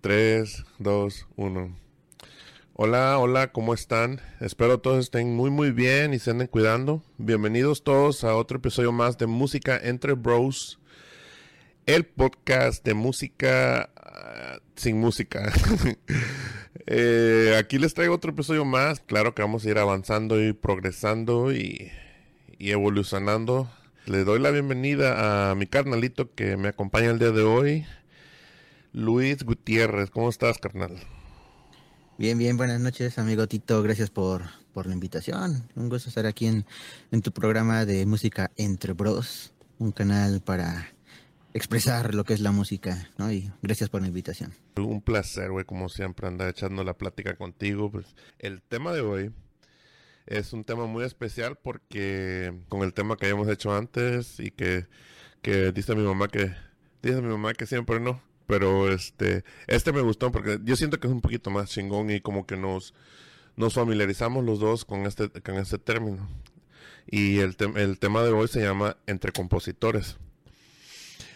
3, 2, 1. Hola, hola, ¿cómo están? Espero todos estén muy muy bien y se anden cuidando. Bienvenidos todos a otro episodio más de Música entre Bros. El podcast de música uh, sin música. eh, aquí les traigo otro episodio más. Claro que vamos a ir avanzando y progresando y, y evolucionando. Le doy la bienvenida a mi carnalito que me acompaña el día de hoy. Luis Gutiérrez, ¿cómo estás, carnal? Bien, bien, buenas noches, amigo Tito. Gracias por, por la invitación. Un gusto estar aquí en, en tu programa de música Entre Bros, un canal para expresar lo que es la música, ¿no? Y gracias por la invitación. Un placer, güey, como siempre, andar echando la plática contigo. Pues el tema de hoy es un tema muy especial porque con el tema que habíamos hecho antes y que, que dice mi mamá que dice mi mamá que siempre no pero este este me gustó porque yo siento que es un poquito más chingón y como que nos nos familiarizamos los dos con este con este término. Y el, te el tema de hoy se llama entre compositores.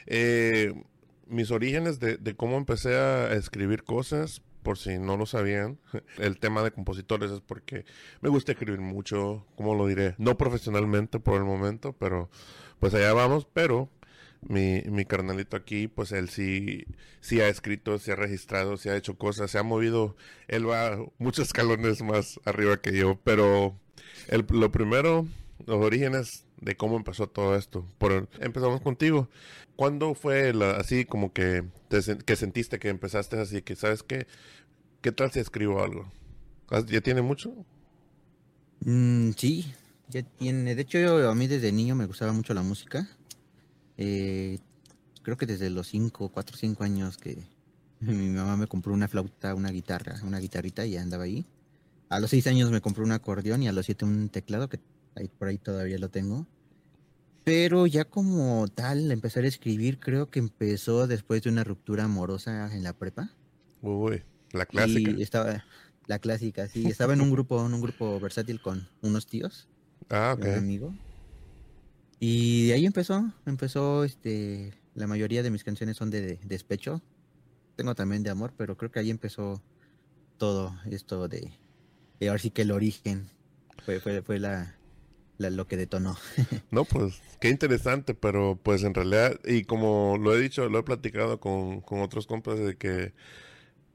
Eh, mis orígenes de, de, cómo empecé a escribir cosas por si no lo sabían el tema de compositores es porque me gusta escribir mucho cómo lo diré no profesionalmente por el momento pero pues allá vamos pero mi, mi carnalito aquí, pues él sí, sí ha escrito, sí ha registrado, sí ha hecho cosas, se ha movido, él va muchos escalones más arriba que yo, pero el, lo primero, los orígenes de cómo empezó todo esto. Por, empezamos contigo. ¿Cuándo fue así como que, te, que sentiste que empezaste así, que sabes qué, qué tal si escribo algo? ¿Ya tiene mucho? Mm, sí, ya tiene. De hecho, yo, a mí desde niño me gustaba mucho la música. Eh, creo que desde los 5, 4, 5 años que mi mamá me compró una flauta, una guitarra, una guitarrita y andaba ahí. A los 6 años me compró un acordeón y a los 7 un teclado, que ahí, por ahí todavía lo tengo. Pero ya como tal, empezar a escribir, creo que empezó después de una ruptura amorosa en la prepa. Uy, la clásica. Y estaba, la clásica, sí. Estaba en un grupo, en un grupo versátil con unos tíos. Ah, ok. Un amigo. Y de ahí empezó, empezó, este, la mayoría de mis canciones son de, de, despecho. Tengo también de amor, pero creo que ahí empezó todo esto de, de ahora sí que el origen fue, fue, fue la, lo que detonó. no, pues qué interesante, pero pues en realidad, y como lo he dicho, lo he platicado con, con otros compas de que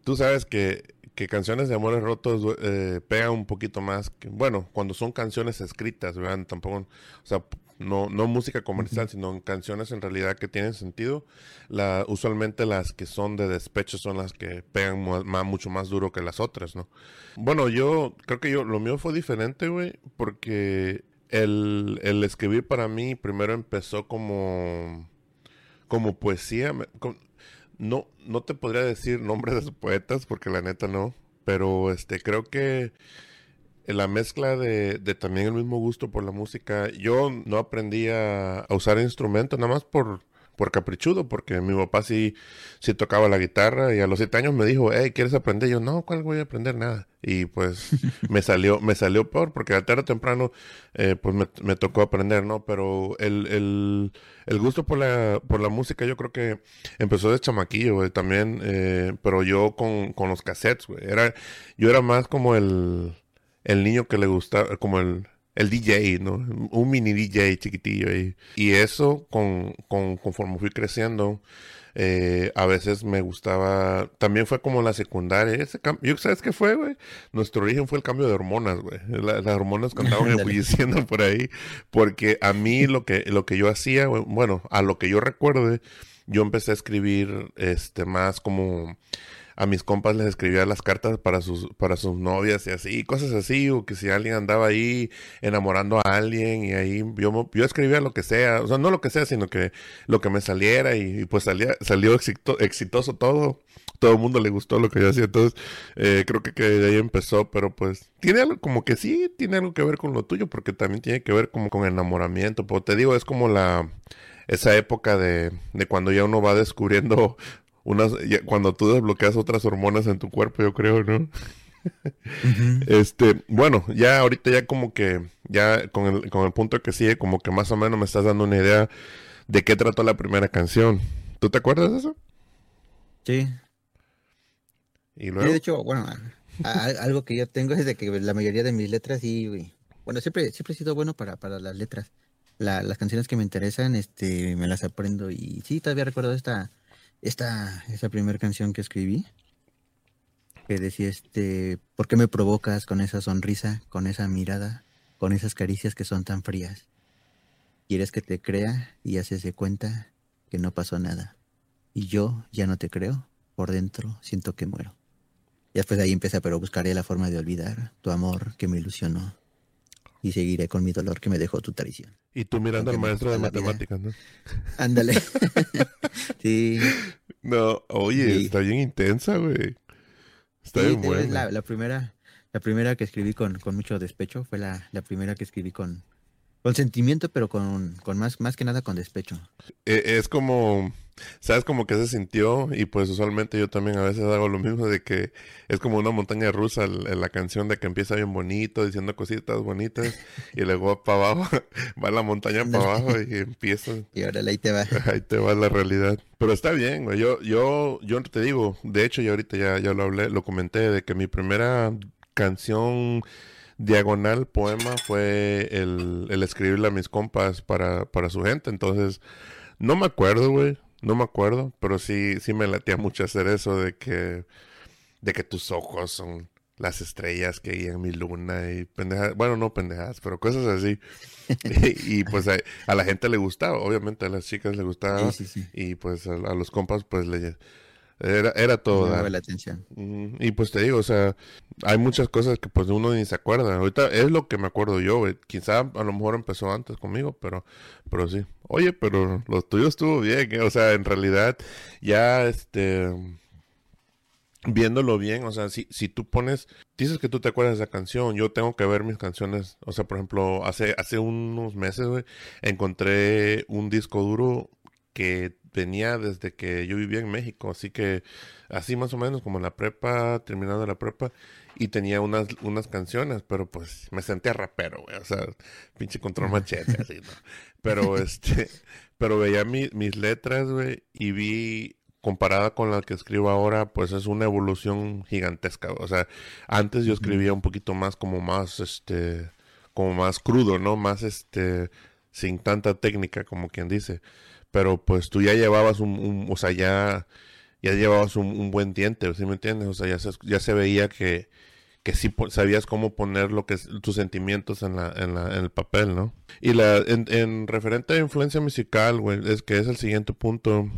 tú sabes que, que canciones de amores rotos eh, pegan un poquito más bueno, cuando son canciones escritas, ¿verdad? Tampoco, o sea, no, no música comercial, sino canciones en realidad que tienen sentido. La, usualmente las que son de despecho son las que pegan más, mucho más duro que las otras, ¿no? Bueno, yo creo que yo, lo mío fue diferente, güey, porque el, el escribir para mí primero empezó como, como poesía. No, no te podría decir nombres de poetas, porque la neta no, pero este, creo que la mezcla de, de, también el mismo gusto por la música. Yo no aprendí a, a, usar instrumentos nada más por, por caprichudo, porque mi papá sí, sí tocaba la guitarra y a los siete años me dijo, hey, ¿quieres aprender? Y yo, no, ¿cuál voy a aprender? Nada. Y pues me salió, me salió peor, porque a tarde o temprano, eh, pues me, me, tocó aprender, ¿no? Pero el, el, el, gusto por la, por la música yo creo que empezó de chamaquillo, güey, también, eh, pero yo con, con los cassettes, güey. Era, yo era más como el el niño que le gusta, como el, el DJ, ¿no? Un mini DJ chiquitillo ahí. Y eso, con, con, conforme fui creciendo, Eh, a veces me gustaba, también fue como la secundaria. Ese yo, ¿Sabes qué fue, güey? Nuestro origen fue el cambio de hormonas, güey. las hormonas que andaban diciendo por ahí. Porque a mí lo que, lo que yo hacía, bueno, a lo que yo recuerde, yo empecé a escribir este más como a mis compas les escribía las cartas para sus, para sus novias y así, cosas así, o que si alguien andaba ahí enamorando a alguien y ahí yo, yo escribía lo que sea, o sea, no lo que sea, sino que lo que me saliera y, pues salía, salió exitoso todo, todo el mundo le gustó lo que yo hacía, entonces eh, creo que, que, de ahí empezó, pero pues tiene algo como que sí, tiene algo que ver con lo tuyo, porque también tiene que ver como con enamoramiento, pero te digo, es como la esa época de, de cuando ya uno va descubriendo unas, cuando tú desbloqueas otras hormonas en tu cuerpo, yo creo, ¿no? Este, bueno, ya ahorita ya como que, ya con el, con el punto que sigue, como que más o menos me estás dando una idea de qué trató la primera canción. ¿Tú te acuerdas de eso? Sí. ¿Y luego? de hecho, bueno, algo que yo tengo es de que la mayoría de mis letras sí, bueno, siempre, siempre he sido bueno para, para las letras. las canciones que me interesan, este, me las aprendo y sí, todavía recuerdo esta, esta, esa primera canción que escribí, que decía, este, ¿por qué me provocas con esa sonrisa, con esa mirada, con esas caricias que son tan frías? Quieres que te crea y haces de cuenta que no pasó nada. Y yo ya no te creo, por dentro siento que muero. Y después de ahí empieza, pero buscaré la forma de olvidar tu amor que me ilusionó. Y seguiré con mi dolor que me dejó tu traición. Y tú mirando al maestro de matemáticas, ¿no? Ándale. sí. No, oye, está bien intensa, güey. Está bien buena. La, primera, la primera que escribí con, con mucho despecho fue la, la primera que escribí con, con sentimiento, pero con, con más, más que nada con despecho. E, es como ¿Sabes como que se sintió? Y pues usualmente yo también a veces hago lo mismo de que es como una montaña rusa en la canción de que empieza bien bonito, diciendo cositas bonitas y luego para abajo, va la montaña para abajo y empieza. Y ahora ahí te va. Ahí te va la realidad. Pero está bien, güey. Yo, yo, yo te digo, de hecho ya ahorita ya, ya lo hablé, lo comenté, de que mi primera canción diagonal poema fue el, el escribirle a mis compas para, para su gente. Entonces, no me acuerdo, güey no me acuerdo, pero sí, sí me latía mucho hacer eso de que, de que tus ojos son las estrellas que guían mi luna y pendejas, bueno, no pendejas, pero cosas así. y, pues a, la gente le gustaba, obviamente a las chicas le gustaba. Y pues a, los compas pues le, era, era todo. la atención. Y pues te digo, o sea, hay muchas cosas que pues uno ni se acuerda. Ahorita es lo que me acuerdo yo, Quizá a lo mejor empezó antes conmigo, pero, pero sí. Oye, pero lo tuyo estuvo bien, ¿eh? o sea, en realidad ya este viéndolo bien, o sea, si, si tú pones, dices que tú te acuerdas de esa canción, yo tengo que ver mis canciones, o sea, por ejemplo, hace, hace unos meses, güey, encontré un disco duro que venía desde que yo vivía en México, así que así más o menos como en la prepa, terminando la prepa, y tenía unas, unas canciones, pero pues me sentía rapero, güey, o sea, pinche control machete, así, ¿no? Pero este, pero veía mis letras, güey, y vi comparada con la que escribo ahora, pues es una evolución gigantesca, o sea, antes yo escribía un poquito más como más, este, como más crudo, ¿no? Más, este, sin tanta técnica, como quien dice pero pues tú ya llevabas un, o sea, ya, ya llevabas un, buen diente, ¿sí me entiendes? O sea, ya se, ya se veía que, que sí sabías cómo poner lo que tus sentimientos en, la, en, la, en el papel, ¿no? Y la, en, en referente a influencia musical, güey, es que es el siguiente punto.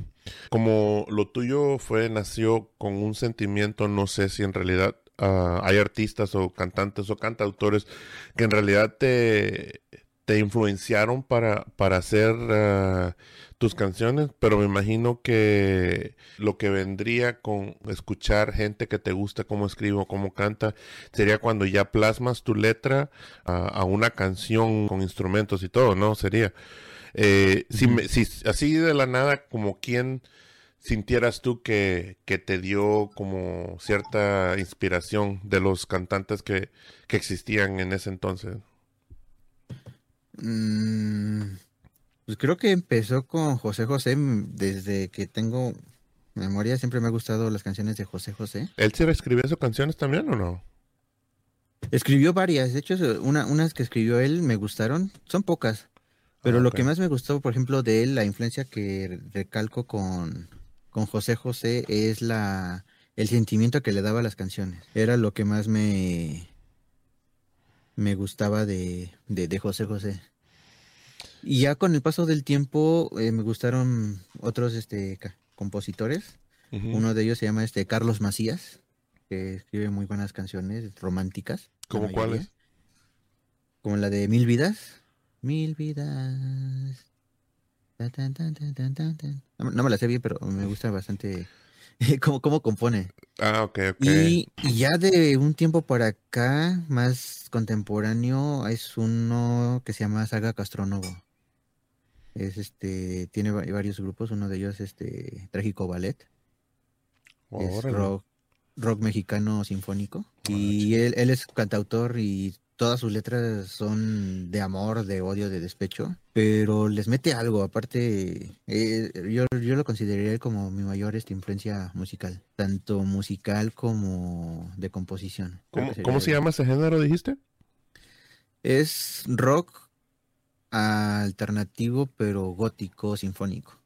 Como lo tuyo fue, nació con un sentimiento, no sé si en realidad ah, hay artistas o cantantes o cantautores que en realidad te, te influenciaron para, para hacer ah, tus canciones, pero me imagino que lo que vendría con escuchar gente que te gusta cómo escribe o cómo canta sería cuando ya plasmas tu letra a, una canción con instrumentos y todo, ¿no? Sería. Eh, si, así de la nada, como quien sintieras tú que, que, te dio como cierta inspiración de los cantantes que, que existían en ese entonces? Mm, pues creo que empezó con José José desde que tengo memoria. Siempre me ha gustado las canciones de José José. ¿Él se escribió sus canciones también o no? Escribió varias. De hecho, una, unas que escribió él me gustaron. Son pocas. Pero ah, lo que más me gustó, por ejemplo, de él, la influencia que recalco con, con José José es la el sentimiento que le daba a las canciones. Era lo que más me me gustaba de, de, José José. Y ya con el paso del tiempo eh, me gustaron otros este compositores. Uno de ellos se llama este Carlos Macías, que escribe muy buenas canciones románticas. ¿Cómo cuáles? Como la de Mil Vidas. Mil Vidas. No, me la sé bien, pero me gusta bastante cómo, cómo compone. Ah, ok, ok. Y, ya de un tiempo para acá, más contemporáneo, es uno que se llama Saga Castronovo. Es este, tiene varios grupos, uno de ellos este Trágico Ballet. es rock, rock mexicano sinfónico. y él, él es cantautor y todas sus letras son de amor, de odio, de despecho, pero les mete algo, aparte, eh, yo, yo, lo consideraría como mi mayor esta influencia musical, tanto musical como de composición. ¿Cómo, se llama ese género, dijiste? Es rock alternativo, pero gótico, sinfónico.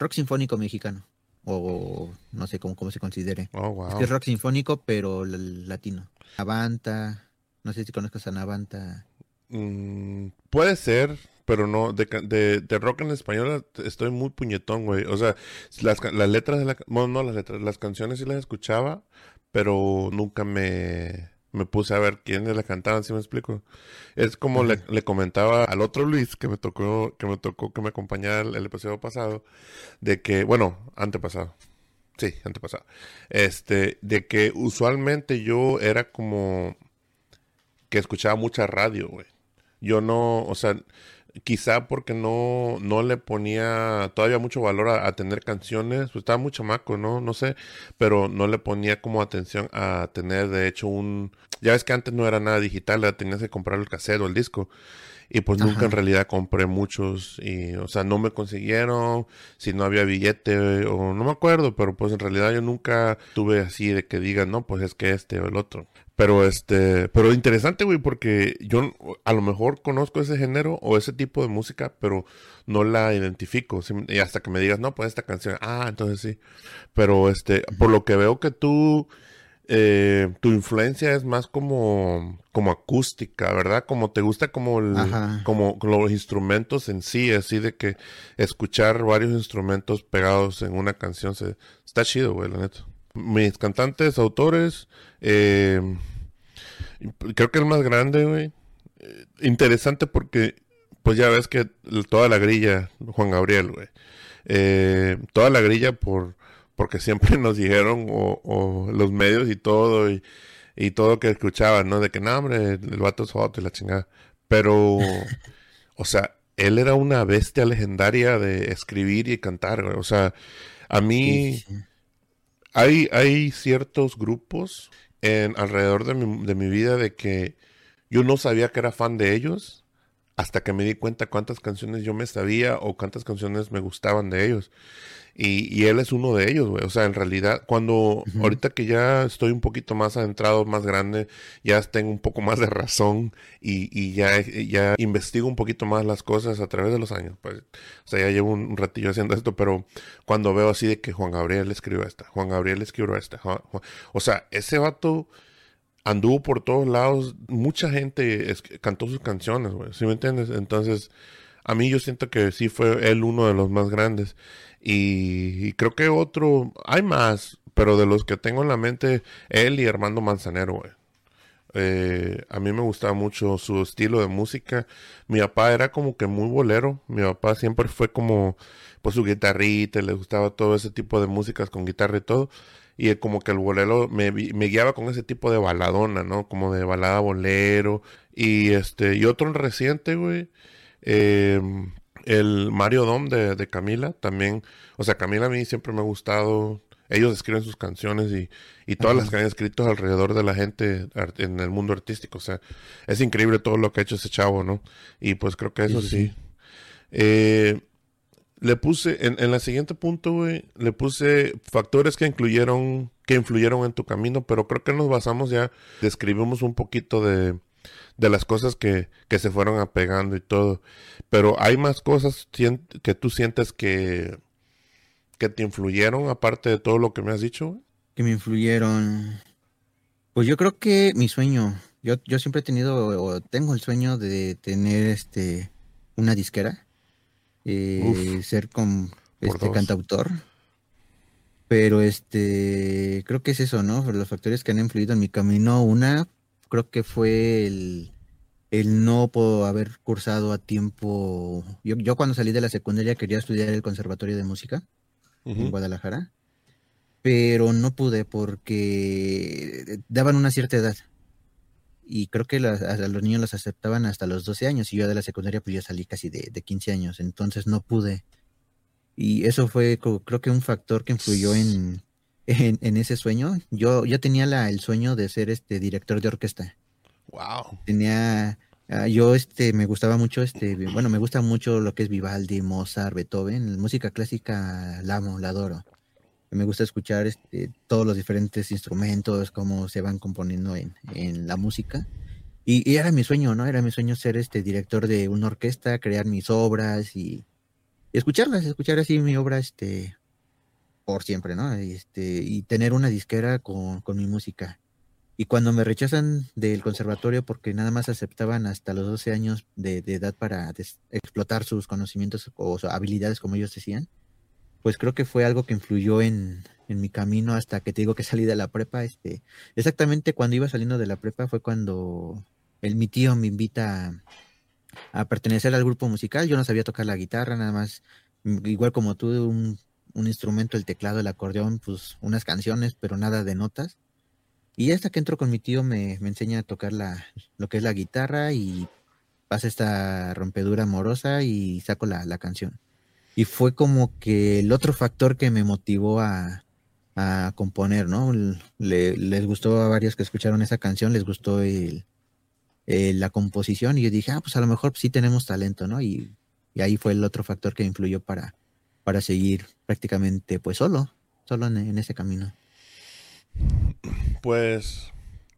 Rock sinfónico mexicano, o no sé cómo, cómo se considere. Oh, es, que es rock sinfónico, pero latino. Avanta, no sé si conozcas a Navanta. Mm, puede ser, pero no, de, de, rock en español estoy muy puñetón, güey. O sea, las, letras de la... Bueno, no las letras, las canciones sí las escuchaba, pero nunca me, me puse a ver quiénes la cantaban, si me explico. Es como le, comentaba al otro Luis que me tocó, que me tocó que me acompañara el, el episodio pasado, de que, bueno, antepasado. Sí, antepasado. Este, de que usualmente yo era como que escuchaba mucha radio, güey. Yo no, o sea, quizá porque no, no le ponía todavía mucho valor a, tener canciones, pues estaba muy chamaco, ¿no? No sé, pero no le ponía como atención a tener, de hecho, un... Ya ves que antes no era nada digital, tenías que comprar el cassette o el disco. Y pues nunca en realidad compré muchos y, o sea, no me consiguieron, si no había billete o no me acuerdo, pero pues en realidad yo nunca tuve así de que digan, no, pues es que este o el otro. Pero este, pero interesante, güey, porque yo a lo mejor conozco ese género o ese tipo de música, pero no la identifico. Y hasta que me digas, no, pues esta canción, ah, entonces sí. Pero este, por lo que veo que tú, eh, tu influencia es más como, como acústica, ¿verdad? Como te gusta como, el, como los instrumentos en sí, así de que escuchar varios instrumentos pegados en una canción se, está chido, güey, la neta. Mis cantantes, autores, eh, creo que el más grande, güey. Eh, interesante porque, pues ya ves que toda la grilla, Juan Gabriel, güey. Toda la grilla por porque siempre nos dijeron, o, los medios y todo, y, y, todo que escuchaban, ¿no? De que, no, hombre, el vato es hot y la chingada. Pero, o sea, él era una bestia legendaria de escribir y cantar, güey. O sea, a mí... Hay, hay ciertos grupos en alrededor de mi, de mi vida de que yo no sabía que era fan de ellos hasta que me di cuenta cuántas canciones yo me sabía o cuántas canciones me gustaban de ellos. Y, él es uno de ellos, güey. O sea, en realidad, cuando ahorita que ya estoy un poquito más adentrado, más grande, ya tengo un poco más de razón y, ya, ya investigo un poquito más las cosas a través de los años. Pues, o sea, ya llevo un, ratillo haciendo esto, pero cuando veo así de que Juan Gabriel escribió esta, Juan Gabriel escribió esta, o sea, ese vato anduvo por todos lados, mucha gente cantó sus canciones, güey, ¿sí me entiendes? Entonces, a mí yo siento que sí fue él uno de los más grandes. Y, creo que otro, hay más, pero de los que tengo en la mente, él y Armando Manzanero, güey. Eh, a mí me gustaba mucho su estilo de música. Mi papá era como que muy bolero. Mi papá siempre fue como, pues su guitarrita, le gustaba todo ese tipo de músicas con guitarra y todo. Y como que el bolero me, me guiaba con ese tipo de baladona, ¿no? Como de balada bolero. Y este, y otro reciente, güey. Eh, el Mario Dom de, Camila también, o sea, Camila a mí siempre me ha gustado. Ellos escriben sus canciones y, y todas las que han escrito alrededor de la gente en el mundo artístico. O sea, es increíble todo lo que ha hecho ese chavo, ¿no? Y pues creo que eso sí. Eh, le puse, en, en el siguiente punto, güey, le puse factores que incluyeron, que influyeron en tu camino, pero creo que nos basamos ya, describimos un poquito de, de las cosas que, que se fueron apegando y todo. Pero hay más cosas que tú sientes que, que te influyeron, aparte de todo lo que me has dicho? Que me influyeron. Pues yo creo que mi sueño, yo, yo siempre he tenido o tengo el sueño de tener este una disquera, eh, ser con este cantautor. Pero este creo que es eso, ¿no? Los factores que han influido en mi camino, una creo que fue el, el no puedo haber cursado a tiempo. Yo, yo cuando salí de la secundaria quería estudiar el conservatorio de música en Guadalajara, pero no pude porque daban una cierta edad. Y creo que a los niños los aceptaban hasta los 12 años y yo de la secundaria pues yo salí casi de, de 15 años, entonces no pude. Y eso fue creo que un factor que influyó en, en, ese sueño. Yo, yo tenía la, el sueño de ser este director de orquesta. Wow. Tenía, ah, yo este, me gustaba mucho, este, bueno, me gusta mucho lo que es Vivaldi, Mozart, Beethoven. música clásica la amo, la adoro. Me gusta escuchar este, todos los diferentes instrumentos, cómo se van componiendo en, en la música. Y, era mi sueño, ¿no? Era mi sueño ser este director de una orquesta, crear mis obras y, y escucharlas, escuchar así mi obra, este, por siempre, ¿no? Este, y tener una disquera con, con mi música. Y cuando me rechazan del conservatorio porque nada más aceptaban hasta los 12 años de, edad para explotar sus conocimientos o habilidades, como ellos decían, pues creo que fue algo que influyó en, en, mi camino hasta que te digo que salí de la prepa. Este, exactamente cuando iba saliendo de la prepa fue cuando el, mi tío me invita a, a pertenecer al grupo musical. Yo no sabía tocar la guitarra, nada más, igual como tú, un un instrumento, el teclado, el acordeón, pues unas canciones, pero nada de notas. Y hasta que entro con mi tío me, enseña a tocar la, lo que es la guitarra y pasa esta rompedura amorosa y saco la, la canción. Y fue como que el otro factor que me motivó a, a componer, ¿no? Le, les gustó a varios que escucharon esa canción, les gustó el, la composición y yo dije, ah, pues a lo mejor sí tenemos talento, ¿no? Y, y ahí fue el otro factor que influyó para, para seguir prácticamente pues solo, solo en, ese camino. Pues,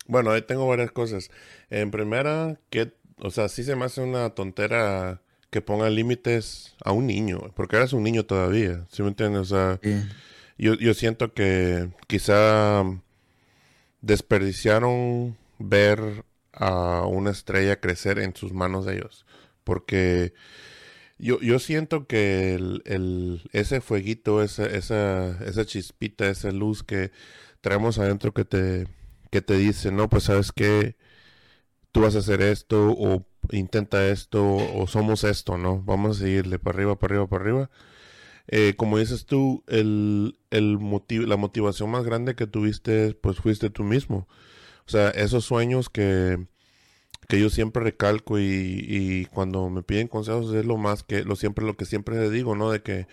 bueno, ahí tengo varias cosas. En primera, que, o sea, sí se me hace una tontera que ponga límites a un niño, porque eres un niño todavía, ¿sí me entiendes? O sea, yo, yo siento que quizá desperdiciaron ver a una estrella crecer en sus manos de ellos, porque yo, yo siento que el, ese fueguito, esa, esa, esa chispita, esa luz que traemos adentro que te, que te dice, no, pues sabes que tú vas a hacer esto o intenta esto o somos esto, ¿no? Vamos a seguirle para arriba, para arriba, para arriba. Eh, como dices tú, el, el la motivación más grande que tuviste, pues fuiste tú mismo. O sea, esos sueños que, que yo siempre recalco y, cuando me piden consejos es lo más que, lo siempre, lo que siempre digo, ¿no? De que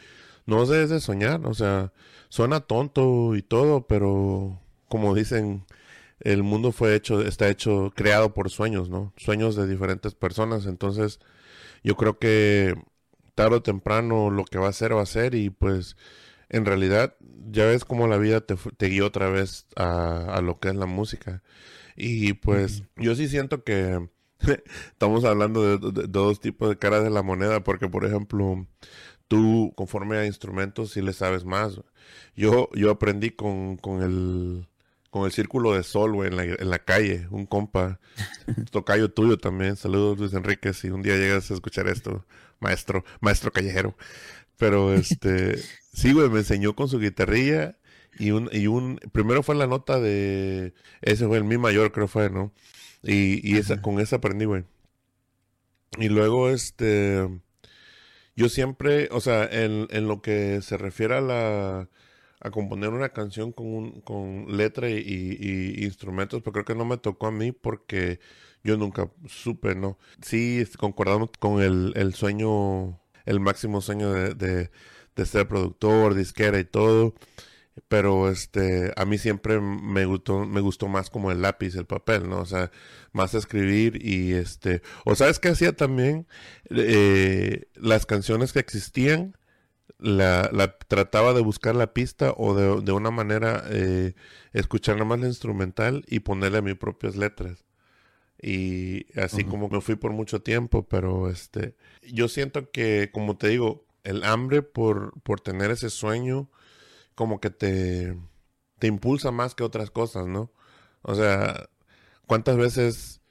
no debes de soñar, o sea, suena tonto y todo, pero como dicen, el mundo fue hecho, está hecho, creado por sueños, ¿no? Sueños de diferentes personas, entonces yo creo que tarde o temprano lo que va a ser va a ser y pues en realidad ya ves como la vida te, te guió otra vez a, a lo que es la música. Y pues yo sí siento que estamos hablando de, dos tipos de caras de la moneda, porque por ejemplo, tú conforme a instrumentos sí le sabes más. Yo, yo aprendí con, con el con el círculo de sol, güey, en la, en la calle, un compa, tocayo tuyo también, saludos Luis Enrique, si un día llegas a escuchar esto, maestro, maestro callejero. Pero este, sí, güey, me enseñó con su guitarrilla y un, y un, primero fue la nota de, ese fue el mi mayor creo fue, ¿no? Y, y esa, con esa aprendí, güey. Y luego, este, yo siempre, o sea, en, en lo que se refiere a la, a componer una canción con, un, con letra y, y, instrumentos, pero creo que no me tocó a mí porque yo nunca supe, ¿no? Sí, concordamos con el, el sueño, el máximo sueño de, de, de ser productor, disquera y todo pero este a mí siempre me gustó me gustó más como el lápiz el papel no o sea más escribir y este o sabes qué hacía también eh, las canciones que existían la, la, trataba de buscar la pista o de, de una manera eh, escuchar nada más la instrumental y ponerle mis propias letras. Y así como me fui por mucho tiempo pero este yo siento que como te digo el hambre por por tener ese sueño como que te, te impulsa más que otras cosas, ¿no? O sea, ¿cuántas veces,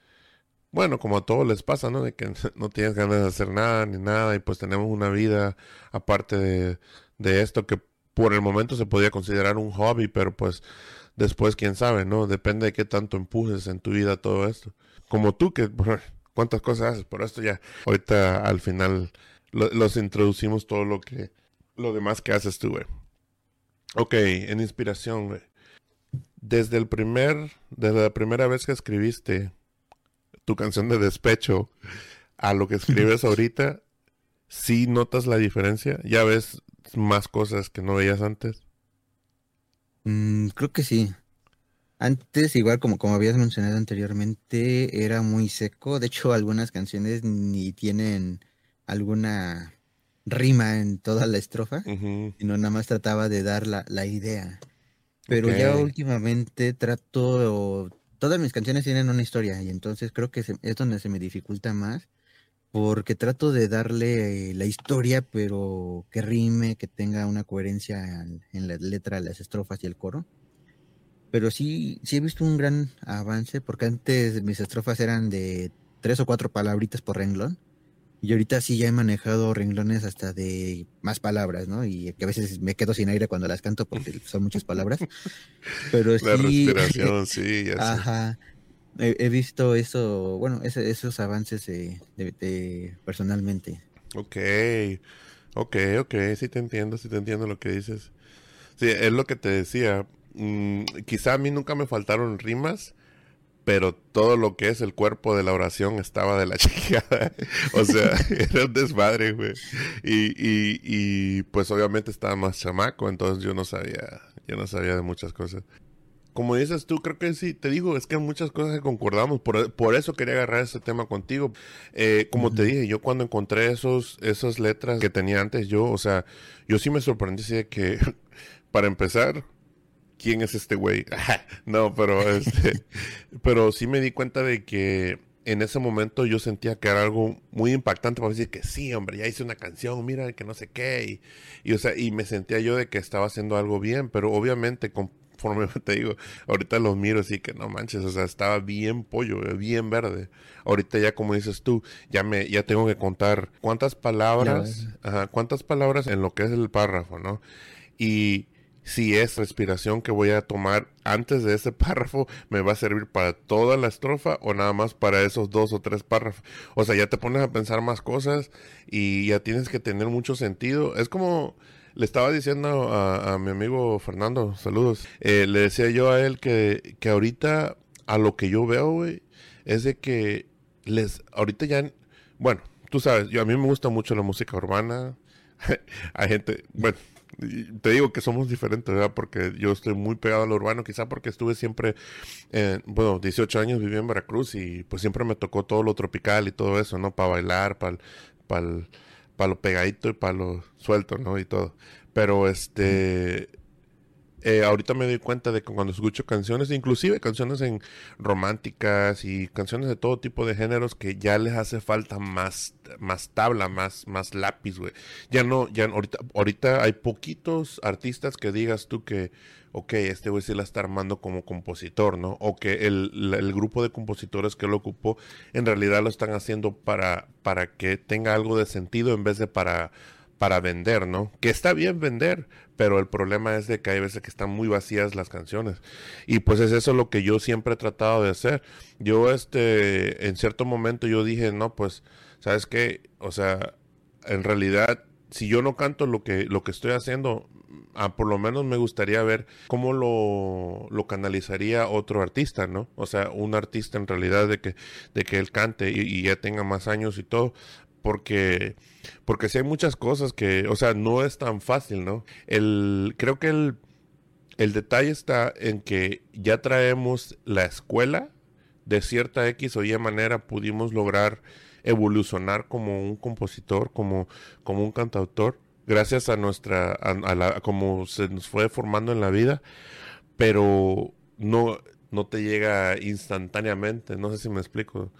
bueno, como a todos les pasa, ¿no? De que no tienes ganas de hacer nada ni nada y pues tenemos una vida aparte de, esto que por el momento se podía considerar un hobby, pero pues después quién sabe, ¿no? Depende de qué tanto empujes en tu vida todo esto. Como tú, que cuántas cosas haces, por esto ya, ahorita al final los introducimos todo lo que, lo demás que haces tú, güey. Ok, en inspiración, güey. Desde el primer, desde la primera vez que escribiste tu canción de despecho a lo que escribes ahorita, ¿sí notas la diferencia? ¿Ya ves más cosas que no veías antes? Mm, creo que sí. Antes, igual como, como habías mencionado anteriormente, era muy seco. De hecho, algunas canciones ni tienen alguna rima en toda la estrofa, sino nada más trataba de dar la, la idea. Pero ya últimamente trato, todas mis canciones tienen una historia y entonces creo que es donde se me dificulta más porque trato de darle la historia, pero que rime, que tenga una coherencia en, la letra, las estrofas y el coro. Pero sí, sí he visto un gran avance, porque antes mis estrofas eran de tres o cuatro palabritas por renglón. Y ahorita sí ya he manejado renglones hasta de más palabras, ¿no? Y que a veces me quedo sin aire cuando las canto porque son muchas palabras. Pero La respiración, sí, ya Ajá. He, visto eso, bueno, esos avances de, personalmente. Ok, ok, ok, sí te entiendo, sí te entiendo lo que dices. Sí, es lo que te decía. Mm, quizá a mí nunca me faltaron rimas, pero todo lo que es el cuerpo de la oración estaba de la chiquita. o sea, era un desmadre, güey. Y, y, y pues obviamente estaba más chamaco, entonces yo no sabía, yo no sabía de muchas cosas como dices tú, creo que sí, te digo, es que hay muchas cosas que concordamos, por, eso quería agarrar ese tema contigo. Eh, como te dije, yo cuando encontré esos, esas letras que tenía antes, yo, o sea, yo sí me sorprendí de que, para empezar, ¿quién es este güey? no, pero, este, pero sí me di cuenta de que en ese momento yo sentía que era algo muy impactante para decir que sí, hombre, ya hice una canción, mira, que no sé qué, y, y, o sea, y me sentía yo de que estaba haciendo algo bien, pero obviamente con conforme te digo, ahorita los miro así que no manches, o sea, estaba bien pollo, bien verde. Ahorita ya como dices tú, ya me ya tengo que contar cuántas palabras, ajá, cuántas palabras en lo que es el párrafo, ¿no? Y si es respiración que voy a tomar antes de ese párrafo, me va a servir para toda la estrofa o nada más para esos dos o tres párrafos. O sea, ya te pones a pensar más cosas y ya tienes que tener mucho sentido. Es como le estaba diciendo a, mi amigo Fernando, saludos. Eh, le decía yo a él que, que ahorita, a lo que yo veo, güey, es de que les, ahorita ya, bueno, tú sabes, yo a mí me gusta mucho la música urbana. Hay gente, bueno, te digo que somos diferentes, ¿verdad? Porque yo estoy muy pegado a lo urbano, quizá porque estuve siempre, bueno, 18 años viví en Veracruz y pues siempre me tocó todo lo tropical y todo eso, ¿no? Para bailar, para para para lo pegadito y para lo suelto, ¿no? Y todo. Pero este, eh, ahorita me doy cuenta de que cuando escucho canciones, inclusive canciones en románticas y canciones de todo tipo de géneros, que ya les hace falta más, más tabla, más, más lápiz, güey. Ya no, ya ahorita, ahorita hay poquitos artistas que digas tú que ok, este güey sí la está armando como compositor, ¿no? O que el, grupo de compositores que lo ocupó en realidad lo están haciendo para, para que tenga algo de sentido en vez de para, para vender, ¿no? Que está bien vender, pero el problema es de que hay veces que están muy vacías las canciones. Y pues es eso lo que yo siempre he tratado de hacer. Yo, este, en cierto momento yo dije, no, pues, ¿sabes qué? O sea, en realidad, si yo no canto lo que, lo que estoy haciendo, ah, por lo menos me gustaría ver cómo lo, lo, canalizaría otro artista, ¿no? O sea, un artista en realidad de que, de que él cante y, ya tenga más años y todo, porque porque si hay muchas cosas que, o sea, no es tan fácil, ¿no? El creo que el el detalle está en que ya traemos la escuela de cierta X o Y manera pudimos lograr evolucionar como un compositor, como como un cantautor gracias a nuestra, a, la, como se nos fue formando en la vida, pero no, no te llega instantáneamente, no sé si me explico,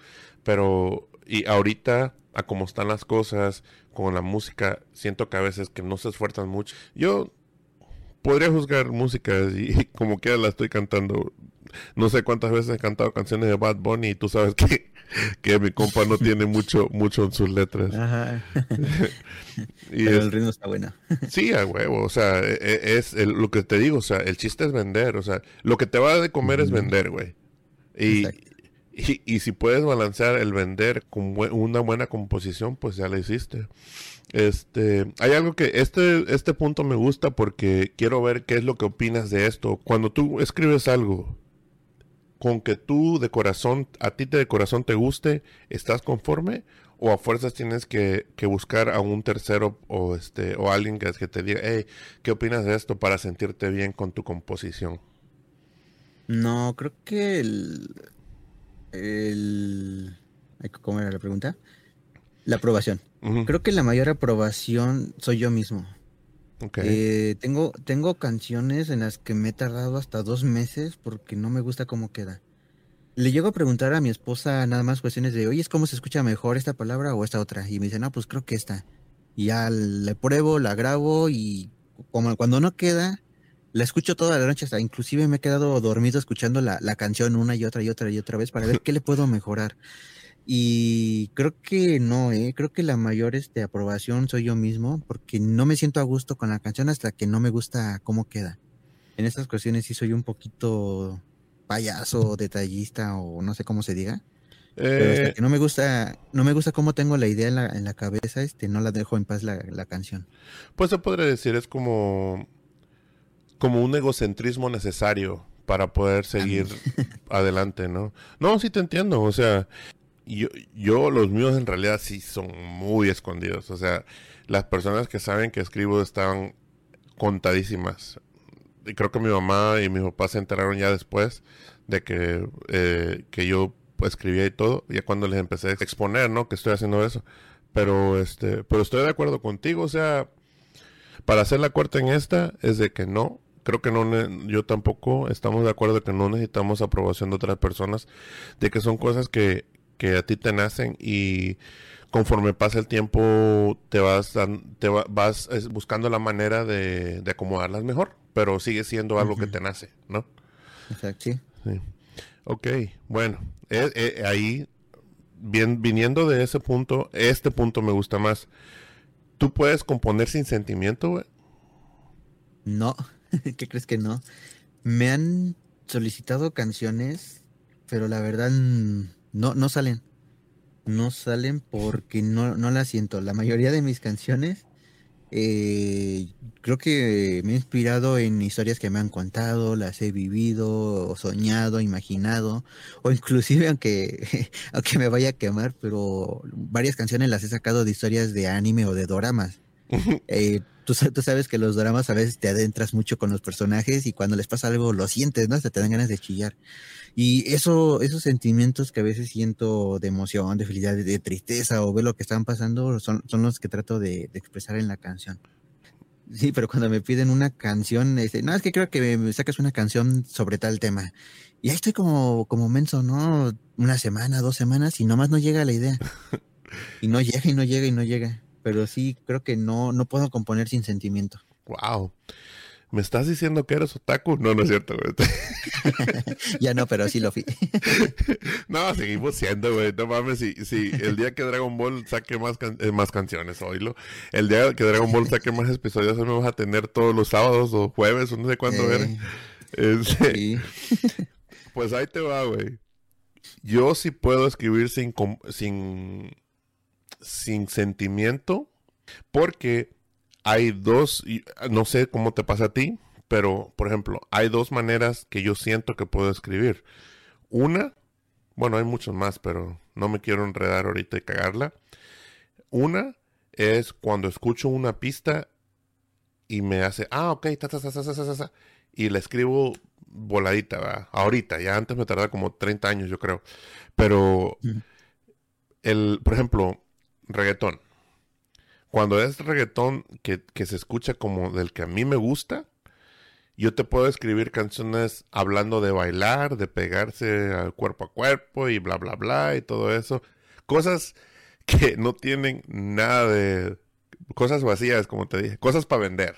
pero y ahorita a cómo están las cosas con la música, siento que a veces que no se esfuerzan mucho. Yo podría juzgar música y como quiera la estoy cantando. No sé cuántas veces he cantado canciones de Bad Bunny y tú sabes que, que mi compa no tiene mucho mucho en sus letras. Ajá. y Pero el ritmo está bueno. sí, a huevo. O sea, e, e, es, lo que te digo. O sea, el chiste es vender. O sea, lo que te va de comer es vender, güey. Y, y, y, si puedes balancear el vender con una buena composición, pues ya lo hiciste. Este, hay algo que este este punto me gusta porque quiero ver qué es lo que opinas de esto. Cuando tú escribes algo con que tú de corazón, a ti te de corazón te guste, ¿estás conforme? ¿O a fuerzas tienes que, buscar a un tercero o este o alguien que, que te diga, hey, ¿qué opinas de esto para sentirte bien con tu composición? No, creo que el... el ¿Cómo era la pregunta? La aprobación. Creo que la mayor aprobación soy yo mismo. Eh, tengo, tengo canciones en las que me he tardado hasta dos meses porque no me gusta cómo queda. Le llego a preguntar a mi esposa nada más cuestiones de, oye, ¿cómo se escucha mejor esta palabra o esta otra? Y me dice, no, pues creo que esta. Y ya le pruebo, la grabo y como cuando no queda, la escucho toda la noche, hasta inclusive me he quedado dormido escuchando la, la canción una y otra y otra y otra vez para ver qué le puedo mejorar. Y creo que no, ¿eh? creo que la mayor este, aprobación soy yo mismo, porque no me siento a gusto con la canción hasta que no me gusta cómo queda. En estas cuestiones sí soy un poquito payaso, detallista o no sé cómo se diga. Pero hasta eh. que no me gusta, no me gusta cómo tengo la idea en la, en la cabeza, este, no la dejo en paz la, la canción. Pues se podría decir, es como, como un egocentrismo necesario para poder seguir adelante, ¿no? No, sí te entiendo, o sea, yo, yo, los míos en realidad sí son muy escondidos. O sea, las personas que saben que escribo están contadísimas. Y creo que mi mamá y mi papá se enteraron ya después de que, eh, que yo escribía y todo, ya cuando les empecé a exponer, ¿no? Que estoy haciendo eso. Pero, este, pero estoy de acuerdo contigo, o sea, para hacer la corta en esta es de que no, creo que no, yo tampoco estamos de acuerdo de que no necesitamos aprobación de otras personas, de que son cosas que, que a ti te nacen y conforme pasa el tiempo te vas te vas buscando la manera de, acomodarlas mejor, pero sigue siendo algo que te nace, ¿no? Exacto. Sí. Ok, bueno, eh, eh, ahí bien, viniendo de ese punto, este punto me gusta más. ¿Tú puedes componer sin sentimiento, güey? No, ¿qué crees que no? Me han solicitado canciones, pero la verdad no, no salen. No salen porque no, no las siento. La mayoría de mis canciones eh, creo que me he inspirado en historias que me han contado, las he vivido, soñado, imaginado, o inclusive aunque, aunque me vaya a quemar, pero varias canciones las he sacado de historias de anime o de doramas. eh, tú, tú, sabes que los dramas a veces te adentras mucho con los personajes y cuando les pasa algo lo sientes, ¿no? Hasta te dan ganas de chillar. Y eso, esos sentimientos que a veces siento de emoción, de felicidad, de, tristeza o ver lo que están pasando, son, son los que trato de, expresar en la canción. Sí, pero cuando me piden una canción, este, no, es que creo que me sacas una canción sobre tal tema. Y ahí estoy como, como menso, ¿no? Una semana, dos semanas y nomás no llega la idea. Y no llega y no llega y no llega. Pero sí, creo que no, no puedo componer sin sentimiento. Wow. ¿Me estás diciendo que eres otaku? No, no es cierto, güey. ya no, pero sí lo fui. no, seguimos siendo, güey. No mames, si, si el día que Dragon Ball saque más, eh, más canciones, oílo. El día que Dragon Ball saque más episodios, me vas a tener todos los sábados o jueves, o no sé cuándo eh, este, sí. Pues ahí te va, güey. Yo sí puedo escribir sin, sin, sin sentimiento, porque hay dos, no sé cómo te pasa a ti, pero por ejemplo, hay dos maneras que yo siento que puedo escribir. Una, bueno, hay muchos más, pero no me quiero enredar ahorita y cagarla. Una es cuando escucho una pista y me hace, ah, ok, ta, ta, ta, y la escribo voladita, ¿va? ahorita, ya antes me tardaba como 30 años, yo creo. Pero, el, por ejemplo, reggaetón. Cuando es reggaetón que, se escucha como del que a mí me gusta, yo te puedo escribir canciones hablando de bailar, de pegarse al cuerpo a cuerpo y bla, bla, bla y todo eso. Cosas que no tienen nada de... Cosas vacías, como te dije. Cosas para vender.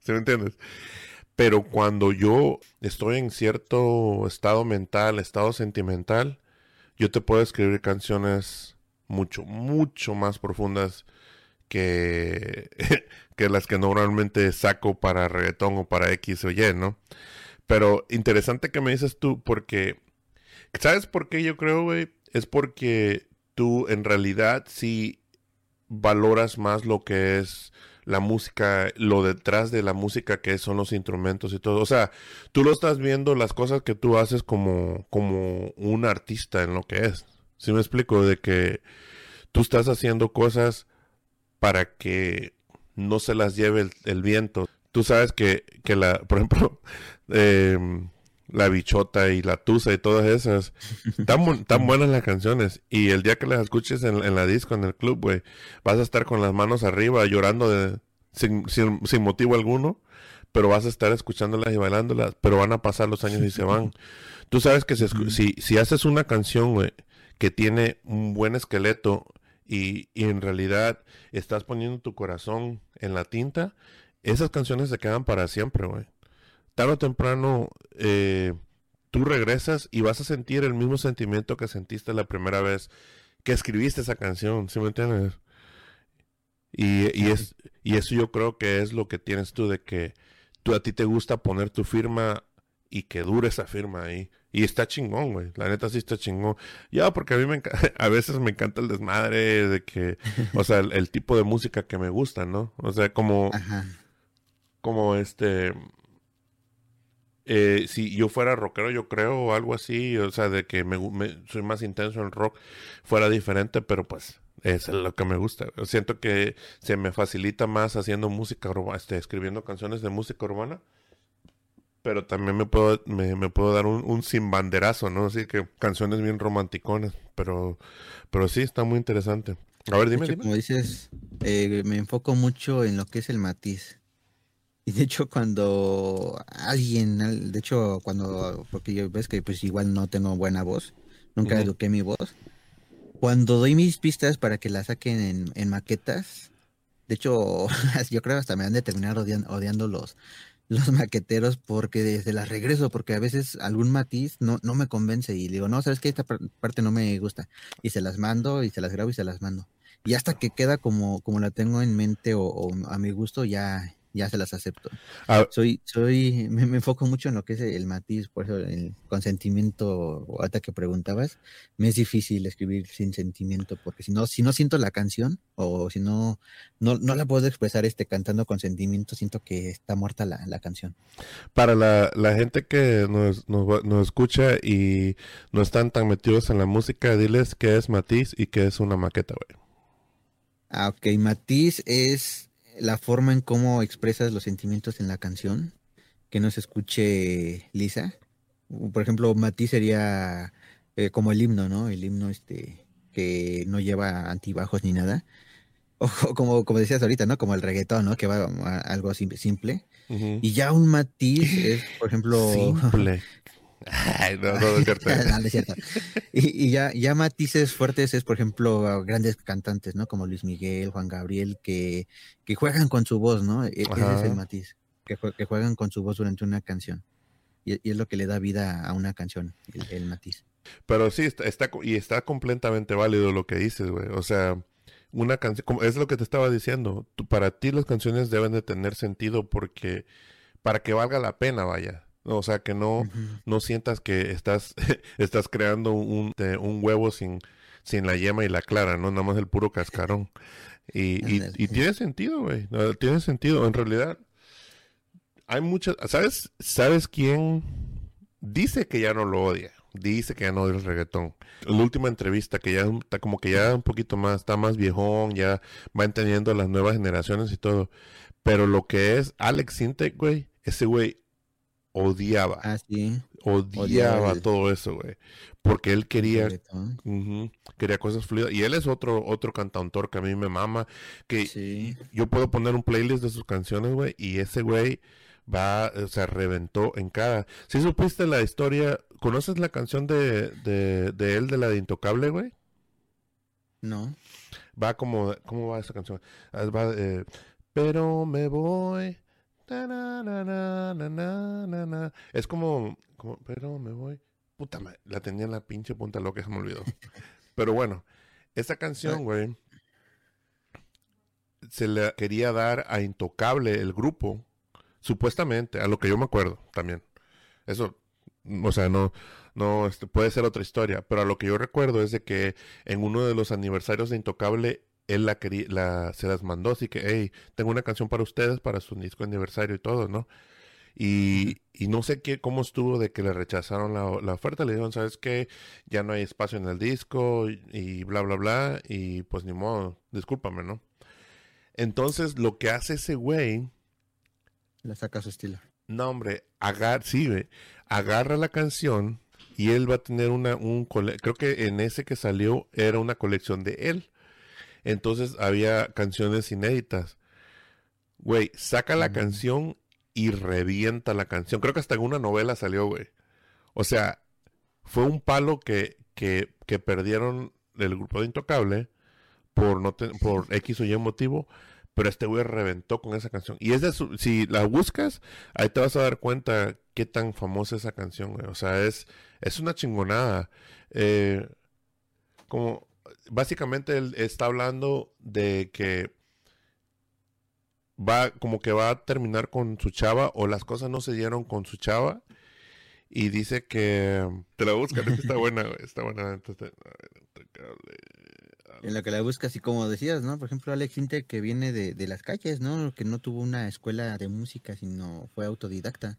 ¿Sí me entiendes? Pero cuando yo estoy en cierto estado mental, estado sentimental, yo te puedo escribir canciones mucho, mucho más profundas que, que las que normalmente saco para reggaetón o para X o Y, ¿no? Pero interesante que me dices tú, porque, ¿sabes por qué yo creo, güey? Es porque tú en realidad sí valoras más lo que es la música, lo detrás de la música que son los instrumentos y todo. O sea, tú lo estás viendo las cosas que tú haces como, como un artista en lo que es. ¿Sí me explico? De que tú estás haciendo cosas para que no se las lleve el viento tú sabes que, que la, por ejemplo, em, la bichota y la tusa y todas esas, tan, tan buenas las canciones. Y el día que las escuches en, la disco, en el club, güey, vas a estar con las manos arriba llorando de, sin, sin, motivo alguno, pero vas a estar escuchándolas y bailándolas, pero van a pasar los años y se van. Tú sabes que si, si, si haces una canción, güey, que tiene un buen esqueleto y, y en realidad estás poniendo tu corazón en la tinta, esas canciones se quedan para siempre, güey. Tarde o temprano, eh, tú regresas y vas a sentir el mismo sentimiento que sentiste la primera vez que escribiste esa canción, ¿sí me entiendes? Y, y, es, y eso yo creo que es lo que tienes tú, de que tú a ti te gusta poner tu firma y que dure esa firma ahí. Y está chingón, güey. La neta sí está chingón. Ya, porque a mí me a veces me encanta el desmadre de que, o sea, el, el, tipo de música que me gusta, ¿no? O sea, como, Ajá como este eh, si yo fuera rockero, yo creo, o algo así, o sea, de que me, soy más intenso en rock, fuera diferente, pero pues es lo que me gusta. Siento que se me facilita más haciendo música urbana, este, escribiendo canciones de música urbana, pero también me puedo, me, puedo dar un, un, sin banderazo, ¿no? Así que canciones bien romanticones, pero, pero sí, está muy interesante. A ver, dime, Como dices, eh, me enfoco mucho en lo que es el matiz y de hecho, cuando alguien, de hecho, cuando, porque yo ves que pues igual no tengo buena voz, nunca eduqué mi voz. Cuando doy mis pistas para que la saquen en, maquetas, de hecho, yo creo hasta me han de terminar odiando, los, los maqueteros porque desde las regreso, porque a veces algún matiz no, no me convence y digo, no, sabes que esta parte no me gusta. Y se las mando y se las grabo y se las mando. Y hasta que queda como, como la tengo en mente o a mi gusto, ya, ya se las acepto. Ah. soy, soy, me, enfoco mucho en lo que es el matiz, por eso el consentimiento, ahorita que preguntabas, me es difícil escribir sin sentimiento, porque si no, si no siento la canción, o si no, no, no la puedo expresar este cantando con sentimiento, siento que está muerta la, la canción. Para la, la gente que nos, nos, nos, escucha y no están tan metidos en la música, diles qué es matiz y qué es una maqueta, güey. Ah, ok, matiz es la forma en cómo expresas los sentimientos en la canción, que no se escuche lisa. Por ejemplo, Matiz sería eh, como el himno, ¿no? El himno este que no lleva antibajos ni nada. O como, como decías ahorita, ¿no? Como el reggaetón, ¿no? Que va a algo simple. Y ya un matiz es, por ejemplo... Simple. no, no, es cierto. Y, ya, ya matices fuertes es, por ejemplo, grandes cantantes, ¿no? Como Luis Miguel, Juan Gabriel, que, que juegan con su voz, ¿no? E, ese es el matiz, que, que, juegan con su voz durante una canción. Y, es lo que le da vida a una canción, el, matiz. Pero sí, está, está, y está completamente válido lo que dices, güey. O sea, una canción, es lo que te estaba diciendo. para ti las canciones deben de tener sentido porque, para que valga la pena, vaya. O sea, que no, no sientas que estás, estás creando un, un huevo sin, sin la yema y la clara, ¿no? Nada más el puro cascarón. Y, y, tiene sentido, güey. Tiene sentido. En realidad, hay muchas... ¿Sabes, ¿Sabes quién dice que ya no lo odia? Dice que ya no odia el reggaetón. La última entrevista, que ya está como que ya un poquito más, está más viejón, ya va entendiendo las nuevas generaciones y todo. Pero lo que es Alex Sintek, güey, ese güey odiaba. Ah, odiaba, todo eso, güey. Porque él quería, quería cosas fluidas. Y él es otro, otro cantautor que a mí me mama. Que yo puedo poner un playlist de sus canciones, güey. Y ese güey va, o sea, reventó en cada. Si supiste la historia, ¿conoces la canción de, de, él, de la de Intocable, güey? No. Va como, ¿cómo va esa canción? Ah, va, eh, pero me voy Es como, como, pero me voy. Puta madre, la tenía en la pinche punta loca, se me olvidó. Pero bueno, esta canción, güey, se le quería dar a Intocable, el grupo, supuestamente, a lo que yo me acuerdo también. Eso, o sea, no, no, este, puede ser otra historia, pero a lo que yo recuerdo es de que en uno de los aniversarios de Intocable, él la quería, la, se las mandó, así que, hey, tengo una canción para ustedes, para su disco aniversario y todo, ¿no? Y, y, no sé qué, cómo estuvo de que le rechazaron la, la, oferta. Le dijeron, ¿sabes qué? Ya no hay espacio en el disco y, y, bla, bla, bla. Y pues ni modo, discúlpame, ¿no? Entonces lo que hace ese güey... Le saca su estilo. No, hombre, agar sí, güey, agarra la canción y él va a tener una, un, creo que en ese que salió era una colección de él. Entonces había canciones inéditas. Güey, saca la canción y revienta la canción. Creo que hasta en una novela salió, güey. O sea, fue un palo que, que, que perdieron el grupo de Intocable por, no por X o Y motivo. Pero este güey reventó con esa canción. Y es de su, si la buscas, ahí te vas a dar cuenta qué tan famosa es esa canción, güey. O sea, es, es una chingonada. Eh, como, básicamente él está hablando de que va como que va a terminar con su chava o las cosas no se dieron con su chava y dice que te la buscas, está buena, está buena. En lo que la buscas y como decías, ¿no? Por ejemplo, Alex Inter que viene de, de las calles, ¿no? Que no tuvo una escuela de música, sino fue autodidacta.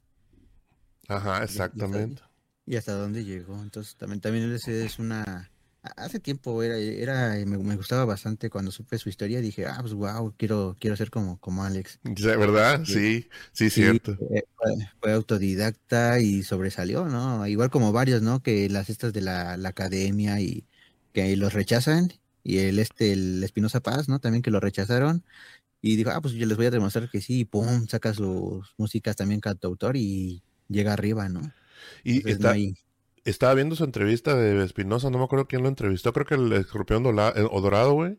Ajá, exactamente. Y hasta, dónde llegó. Entonces, también, también es una Hace tiempo era, era me, gustaba bastante cuando supe su historia. Dije, ah, pues wow, quiero, quiero ser como, como Alex. ¿Verdad? Sí, sí, cierto. Fue, autodidacta y sobresalió, ¿no? Igual como varios, ¿no? Que las estas de la, academia y que los rechazan. Y el este, el Espinosa Paz, ¿no? También que lo rechazaron. Y dijo, ah, pues yo les voy a demostrar que sí, y pum, saca sus músicas también cantautor y llega arriba, ¿no? Y está, estaba viendo su entrevista de Espinosa, no me acuerdo quién lo entrevistó, creo que el escorpión eh, o dorado, güey.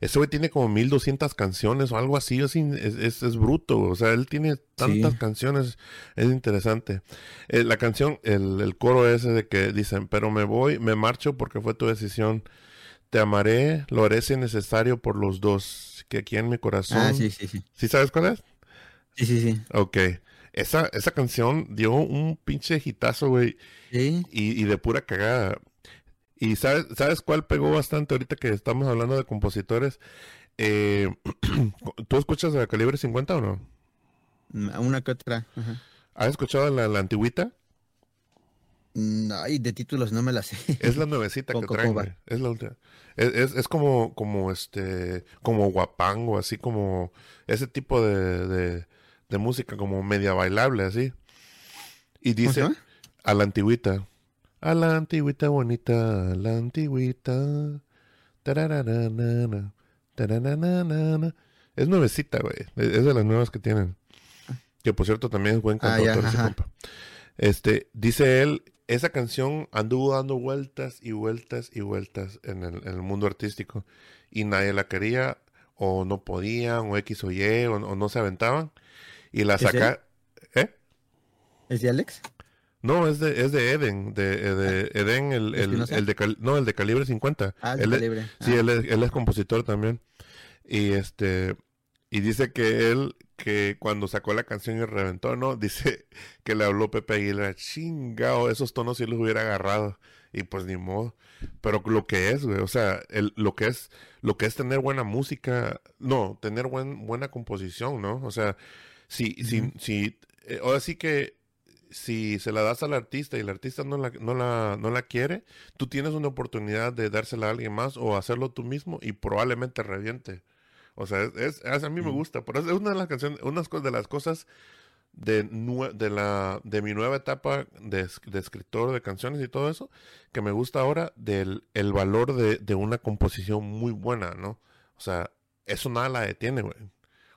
Ese güey tiene como 1200 canciones o algo así, es, es, es bruto, o sea, él tiene tantas canciones, es interesante. Eh, la canción, el, el, coro ese de que dicen, pero me voy, me marcho porque fue tu decisión. Te amaré, lo haré si necesario por los dos, que aquí en mi corazón. Ah, sí, sí, sí. ¿Sí sabes cuál es? Sí, sí, sí. Ok. Esa, esa canción dio un pinche hitazo, güey. Y, y, de pura cagada. ¿Y sabes, sabes cuál pegó bastante ahorita que estamos hablando de compositores? Eh, ¿Tú escuchas a Calibre 50 o no? Mm, una que otra. ¿Has escuchado la, la antigüita? Mm, ay, de títulos no me la sé. Es la nuevecita que traen, Es la última. Es, es, como, como este, como guapango, así como ese tipo de, de, música, como media bailable, así. Y dice, a la antigüita. A la antigüita bonita, a la antigüita. Es nuevecita, güey. Es de las nuevas que tienen. Que por cierto también es buen ah, cantautor Este, dice él, esa canción anduvo dando vueltas y vueltas y vueltas en el, en el mundo artístico. Y nadie la quería, o no podían, o X o Y, o, no se aventaban. Y la saca. ¿Eh? ¿Es de Alex? No, es de, es de Eden, de, eh, de ah, Eden, el, el, el, de, no, el de calibre 50. Ah, el de calibre. Sí, ah. él es, él es compositor también. Y este, y dice que él, que cuando sacó la canción y reventó, ¿no? Dice que le habló Pepe Aguilar, chingado, esos tonos si los hubiera agarrado. Y pues ni modo. Pero lo que es, güey, o sea, el, lo que es, lo que es tener buena música, no, tener buen, buena composición, ¿no? O sea, si, si, si, eh, ahora sí que si se la das al artista y el artista no la, no la, no la quiere, tú tienes una oportunidad de dársela a alguien más o hacerlo tú mismo y probablemente reviente. O sea, es, a mí me gusta. Pero es una de las canciones, una de las cosas de, de, la, de mi nueva etapa de, de, escritor de canciones y todo eso, que me gusta ahora del el valor de, de una composición muy buena, ¿no? O sea, eso nada la detiene, güey.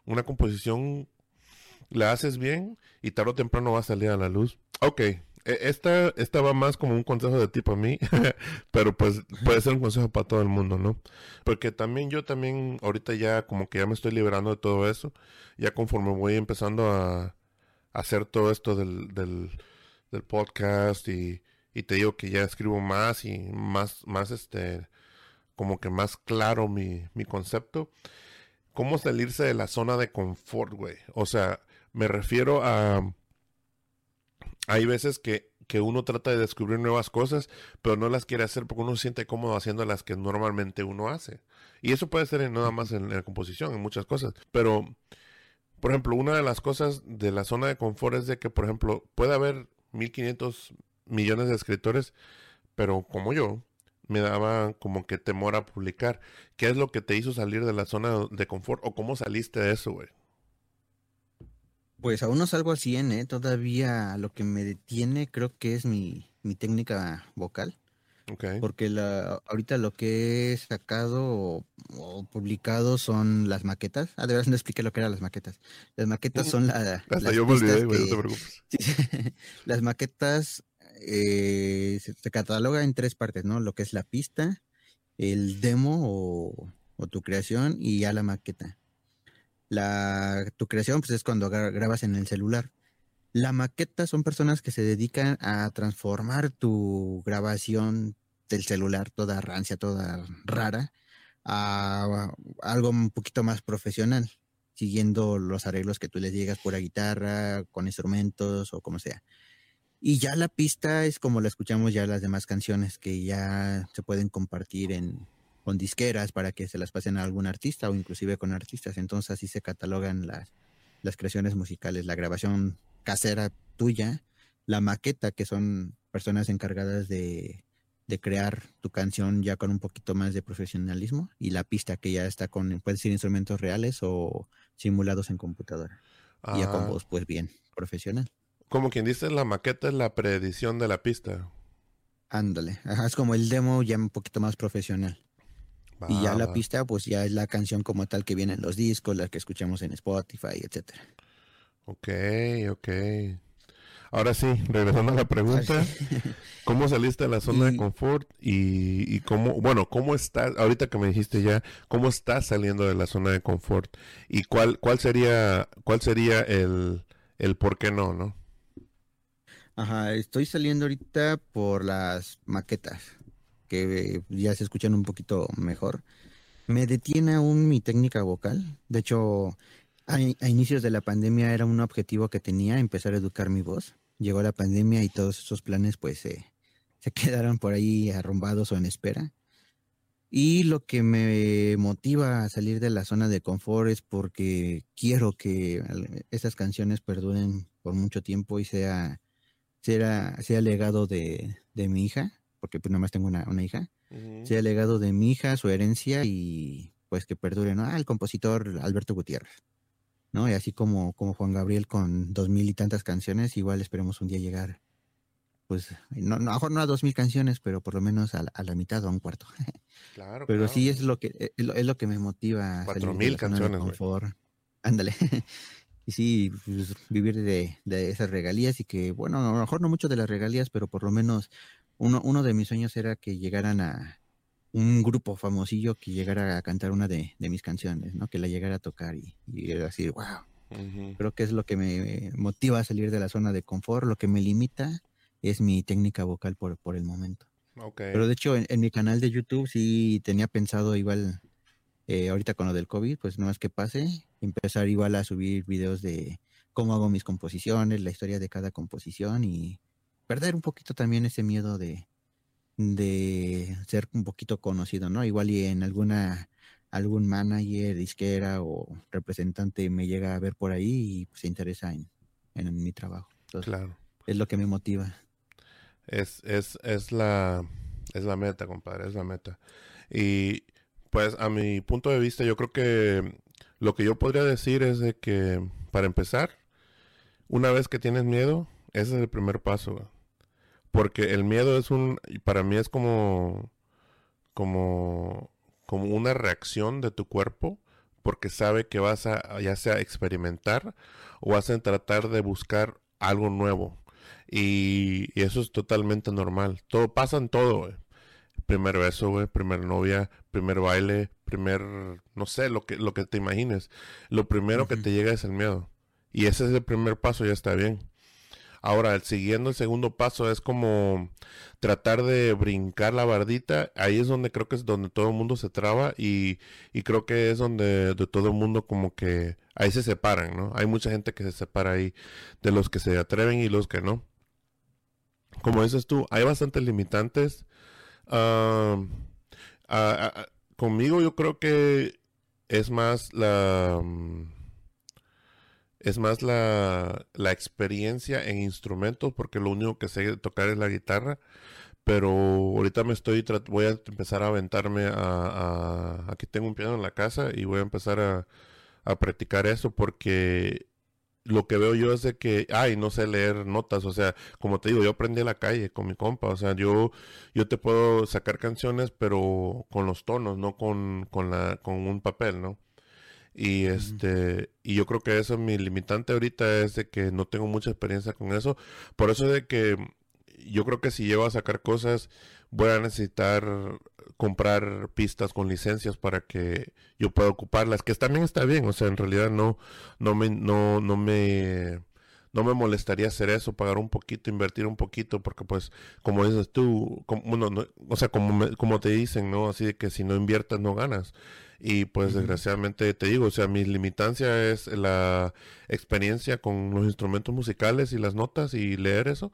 Una composición la haces bien y tarde o temprano va a salir a la luz. Ok, E, esta, esta va más como un consejo de tipo a mí, pero pues puede ser un consejo para todo el mundo, ¿no? Porque también yo también ahorita ya como que ya me estoy liberando de todo eso, ya conforme voy empezando a, hacer todo esto del, del, podcast y, y, te digo que ya escribo más y más, más este, como que más claro mi, mi concepto. ¿Cómo salirse de la zona de confort, güey? O sea, me refiero a hay veces que, uno trata de descubrir nuevas cosas, pero no las quiere hacer porque uno se siente cómodo haciendo las que normalmente uno hace. Y eso puede ser nada más en, la composición, en muchas cosas. Pero, por ejemplo, una de las cosas de la zona de confort es de que, por ejemplo, puede haber 1500 millones de escritores, pero como yo, me daba como que temor a publicar. ¿Qué es lo que te hizo salir de la zona de confort o cómo saliste de eso, güey? Pues aún no salgo al 100, ¿eh? Todavía lo que me detiene creo que es mi, técnica vocal. Okay. Porque la, ahorita lo que he sacado o, publicado son las maquetas. Ah, de verdad no expliqué lo que eran las maquetas. Las maquetas son la, Hasta yo me olvidé, güey, no te preocupes. las maquetas eh, se, se, cataloga en tres partes, ¿no? Lo que es la pista, el demo o, o tu creación y ya la maqueta. La, tu creación pues, es cuando grabas en el celular. La maqueta son personas que se dedican a transformar tu grabación del celular, toda rancia, toda rara, a, algo un poquito más profesional, siguiendo los arreglos que tú les llegas por la guitarra, con instrumentos o como sea. Y ya la pista es como la escuchamos ya las demás canciones que ya se pueden compartir en, con disqueras para que se las pasen a algún artista o inclusive con artistas. Entonces así se catalogan las, las creaciones musicales, la grabación casera tuya, la maqueta, que son personas encargadas de, de crear tu canción ya con un poquito más de profesionalismo, y la pista que ya está con, puede ser instrumentos reales o simulados en computadora. Y ya con voz, pues bien, profesional. Como quien dice, la maqueta es la preedición de la pista. Ándale, es como el demo ya un poquito más profesional y ya la pista, pues ya es la canción como tal que viene en los discos, la que escuchamos en Spotify, etcétera. Ok, ok. Ahora sí, regresando a la pregunta, ¿cómo saliste de la zona de confort y, y, cómo, bueno, cómo estás, ahorita que me dijiste ya, cómo estás saliendo de la zona de confort y cuál, cuál sería, cuál sería el, el por qué no, ¿no? Ajá, estoy saliendo ahorita por las maquetas que ya se escuchan un poquito mejor. Me detiene aún mi técnica vocal. De hecho, a, inicios de la pandemia era un objetivo que tenía, empezar a educar mi voz. Llegó la pandemia y todos esos planes pues se quedaron por ahí arrumbados o en espera. Y lo que me motiva a salir de la zona de confort es porque quiero que esas canciones perduren por mucho tiempo y sea, sea, sea legado de, de mi hija porque pues nada más tengo una, hija, sea legado de mi hija, su herencia y pues que perdure, ¿no? Ah, el compositor Alberto Gutiérrez, ¿no? Y así como, como Juan Gabriel con dos mil y tantas canciones, igual esperemos un día llegar, pues, no, no, no a dos mil canciones, pero por lo menos a, la mitad o a un cuarto. Claro. pero sí es lo que, es lo, que me motiva. Cuatro mil canciones, Ándale. y sí, pues, vivir de, de, esas regalías y que, bueno, a lo mejor no mucho de las regalías, pero por lo menos uno, uno de mis sueños era que llegaran a un grupo famosillo que llegara a cantar una de, mis canciones, ¿no? Que la llegara a tocar y, y decir, wow. Creo que es lo que me motiva a salir de la zona de confort, lo que me limita es mi técnica vocal por, por el momento. Pero de hecho, en, mi canal de YouTube sí tenía pensado igual, eh, ahorita con lo del COVID, pues no es que pase, empezar igual a subir videos de cómo hago mis composiciones, la historia de cada composición y perder un poquito también ese miedo de, de ser un poquito conocido, ¿no? Igual y en alguna algún manager, disquera o representante me llega a ver por ahí y pues, se interesa en, en mi trabajo. claro. Es lo que me motiva. Es, es, es la es la meta, compadre, es la meta. Y pues a mi punto de vista, yo creo que lo que yo podría decir es de que para empezar, una vez que tienes miedo, ese es el primer paso. Porque el miedo es un, para mí es como, como, como una reacción de tu cuerpo, porque sabe que vas a, ya sea experimentar o vas a tratar de buscar algo nuevo. Y, eso es totalmente normal. Todo pasa en todo, güey. Primer beso, güey, primer novia, primer baile, primer, no sé, lo que, lo que te imagines. Lo primero que te llega es el miedo. Y ese es el primer paso, ya está bien. Ahora, el siguiendo el segundo paso es como tratar de brincar la bardita. Ahí es donde creo que es donde todo el mundo se traba y, y creo que es donde de todo el mundo como que ahí se separan, ¿no? Hay mucha gente que se separa ahí de los que se atreven y los que no. Como dices tú, hay bastantes limitantes. conmigo yo creo que es más la es más la, la, experiencia en instrumentos, porque lo único que sé tocar es la guitarra. Pero ahorita me estoy, voy a empezar a aventarme a, Aquí tengo un piano en la casa y voy a empezar a, a practicar eso porque lo que veo yo es de que, ay, no sé leer notas, o sea, como te digo, yo aprendí a la calle con mi compa, o sea, yo, yo te puedo sacar canciones, pero con los tonos, no con, con, la, con un papel, ¿no? Y este, y yo creo que eso mi limitante ahorita es de que no tengo mucha experiencia con eso. Por eso es de que yo creo que si llego a sacar cosas, voy a necesitar comprar pistas con licencias para que yo pueda ocuparlas, que también está bien, o sea, en realidad no, no me, no, no me, no me molestaría hacer eso, pagar un poquito, invertir un poquito, porque pues, como dices tú, como, o sea, como, como te dicen, ¿no? Así de que si no inviertas no ganas. Y pues desgraciadamente te digo, o sea, mi limitancia es la experiencia con los instrumentos musicales y las notas y leer eso.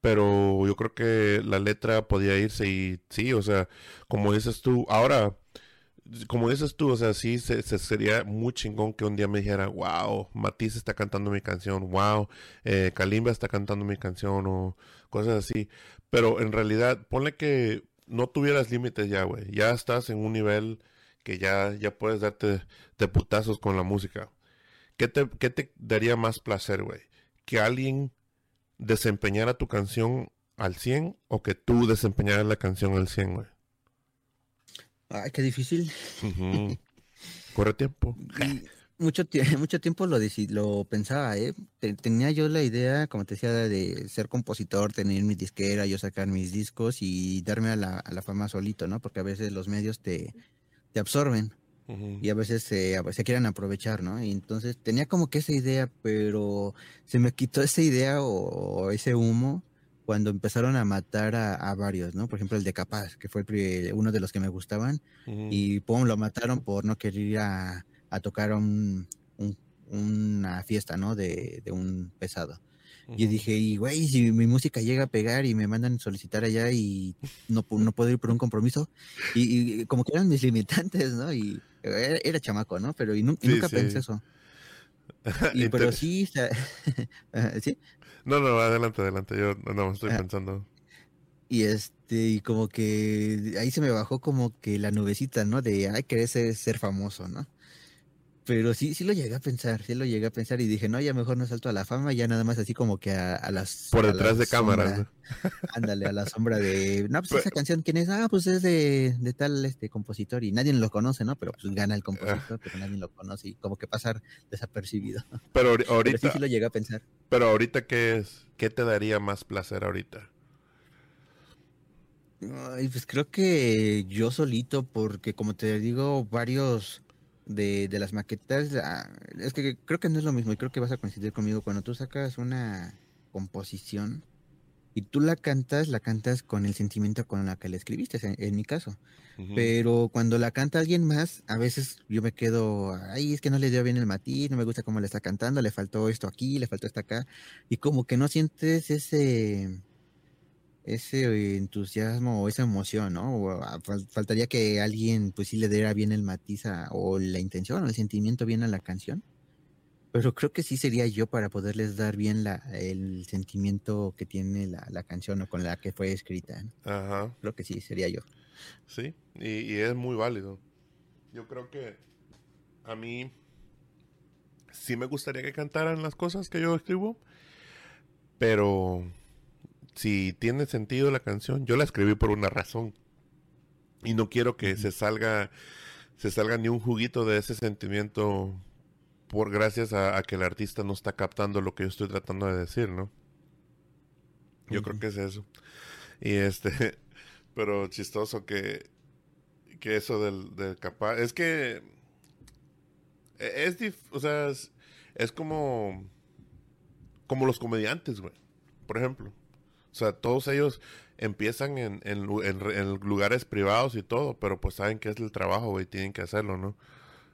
Pero yo creo que la letra podía irse y sí, o sea, como dices tú, ahora, como dices tú, o sea, sí se, sería muy chingón que un día me dijera, wow, Matisse está cantando mi canción, wow, eh, Kalimba está cantando mi canción o cosas así. Pero en realidad, ponle que no tuvieras límites ya, güey. Ya estás en un nivel que ya, ya puedes darte de putazos con la música. ¿Qué te, qué te daría más placer, güey? ¿Que alguien desempeñara tu canción al 100 o que tú desempeñaras la canción al 100, güey? Ay, qué difícil. Corre tiempo. mucho, mucho tiempo lo, lo pensaba, ¿eh? Tenía yo la idea, como te decía, de ser compositor, tener mi disquera, yo sacar mis discos y darme a la, a la fama solito, ¿no? Porque a veces los medios te, te absorben y a veces se, se, quieren aprovechar, ¿no? Y entonces tenía como que esa idea, pero se me quitó esa idea o, ese humo cuando empezaron a matar a, varios, ¿no? Por ejemplo, el de Capaz, que fue uno de los que me gustaban, y pum, lo mataron por no querer ir a, tocar un, una fiesta, ¿no? De, de un pesado. Y dije, y güey, si mi música llega a pegar y me mandan solicitar allá y no, no puedo ir por un compromiso. Y, como que eran mis limitantes, ¿no? Y era, chamaco, ¿no? Pero y, nunca pensé eso. Y, pero sí, ¿sí? No, no, adelante, adelante. Yo no estoy pensando. Y este, y como que ahí se me bajó como que la nubecita, ¿no? De, ay, querer ser, ser famoso, ¿no? Pero sí, sí lo llegué a pensar, sí lo llegué a pensar y dije, no, ya mejor no salto a la fama, ya nada más así como que a, las... Por detrás de cámaras. Ándale, a la sombra de... No, pues esa canción, ¿quién es? Ah, pues es de, de, tal este compositor y nadie lo conoce, ¿no? Pero pues gana el compositor, pero nadie lo conoce y como que pasar desapercibido. Pero ahorita... sí, sí lo llegué a pensar. Pero ahorita, ¿qué es? ¿Qué te daría más placer ahorita? Ay, pues creo que yo solito, porque como te digo, varios de, de las maquetas, ah, es que creo que no es lo mismo y creo que vas a coincidir conmigo. Cuando tú sacas una composición y tú la cantas, la cantas con el sentimiento con la que la escribiste, en, mi caso. Pero cuando la canta alguien más, a veces yo me quedo, ay, es que no le dio bien el matiz, no me gusta cómo le está cantando, le faltó esto aquí, le faltó esto acá. Y como que no sientes ese ese entusiasmo o esa emoción, ¿no? Ah, faltaría que alguien pues sí le diera bien el matiz o la intención o el sentimiento bien a la canción. Pero creo que sí sería yo para poderles dar bien la, el sentimiento que tiene la, canción o con la que fue escrita. Ajá. Creo que sí, sería yo. Sí, y, y es muy válido. Yo creo que a mí sí me gustaría que cantaran las cosas que yo escribo, pero si tiene sentido la canción, yo la escribí por una razón. Y no quiero que se salga, se salga ni un juguito de ese sentimiento por gracias a, que el artista no está captando lo que yo estoy tratando de decir, ¿no? Yo creo que es eso. Y este, pero chistoso que, que eso del, del capaz, es que e, es, o sea, es, como, como los comediantes, güey, por ejemplo. O sea, todos ellos empiezan en, en, lugares privados y todo, pero pues saben que es el trabajo, güey, tienen que hacerlo, ¿no?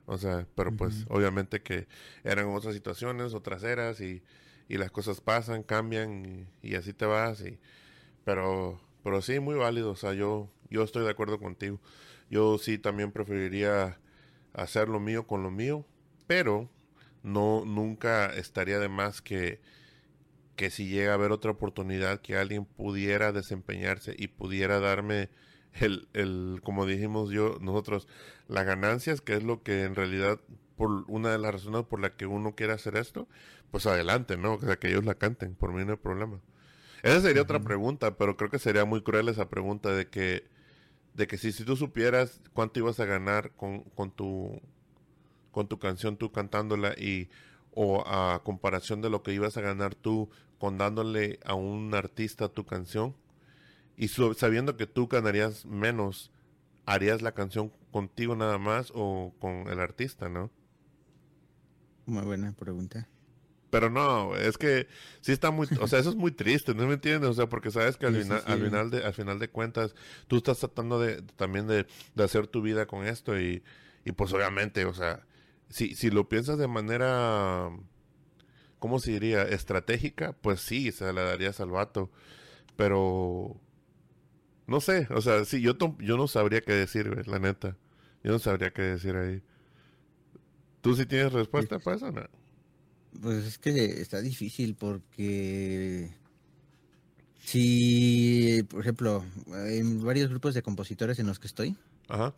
O sea, pero pues obviamente que eran otras situaciones, otras eras y, y las cosas pasan, cambian y, así te vas. Y, pero, pero sí, muy válido. O sea, yo, yo estoy de acuerdo contigo. Yo sí también preferiría hacer lo mío con lo mío, pero no nunca estaría de más que que si llega a haber otra oportunidad que alguien pudiera desempeñarse y pudiera darme el, el como dijimos yo nosotros las ganancias que es lo que en realidad por una de las razones por la que uno quiere hacer esto pues adelante no o sea que ellos la canten por mí no hay problema. Esa sería otra pregunta pero creo que sería muy cruel esa pregunta de que de que si, si tú supieras cuánto ibas a ganar con, con tu con tu canción tú cantándola y o a comparación de lo que ibas a ganar tú con dándole a un artista tu canción y sabiendo que tú ganarías menos, harías la canción contigo nada más o con el artista, ¿no? Muy buena pregunta. Pero no, es que sí está muy, o sea, eso es muy triste, ¿no me entiendes? O sea, porque sabes que al, final, al final de, al final de cuentas, tú estás tratando de, también de, hacer tu vida con esto y, y pues obviamente, o sea, si, si lo piensas de manera, ¿cómo se diría? Estratégica, pues sí, se la darías al vato. Pero, no sé, o sea, sí, yo, yo no sabría qué decir, la neta. Yo no sabría qué decir ahí. ¿Tú sí tienes respuesta para eso? No? Pues es que está difícil porque si, por ejemplo, en varios grupos de compositores en los que estoy, Ajá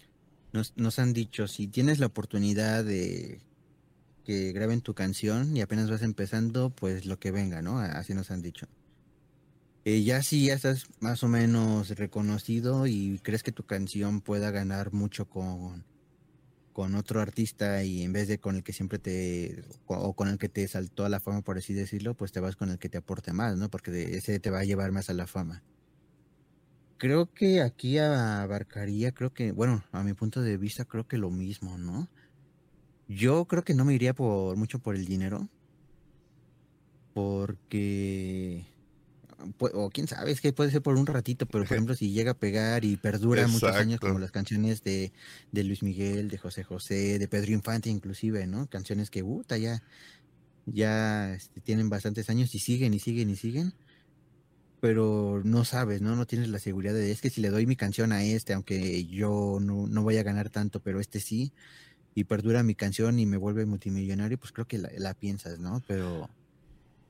nos, nos han dicho, si tienes la oportunidad de que graben tu canción y apenas vas empezando, pues lo que venga, ¿no? Así nos han dicho. Eh, ya si ya estás más o menos reconocido y crees que tu canción pueda ganar mucho con, con otro artista y en vez de con el que siempre te, o con el que te saltó a la fama, por así decirlo, pues te vas con el que te aporte más, ¿no? Porque ese te va a llevar más a la fama creo que aquí abarcaría, creo que, bueno, a mi punto de vista, creo que lo mismo, ¿no? Yo creo que no me iría por mucho por el dinero. Porque. O quién sabe, es que puede ser por un ratito, pero por ejemplo, si llega a pegar y perdura muchos años, como las canciones de, de, Luis Miguel, de José José, de Pedro Infante, inclusive, ¿no? Canciones que, puta, ya, ya este, tienen bastantes años y siguen y siguen y siguen pero no sabes, ¿no? No tienes la seguridad de, es que si le doy mi canción a este, aunque yo no, no voy a ganar tanto, pero este sí, y perdura mi canción y me vuelve multimillonario, pues creo que la, piensas, ¿no? Pero,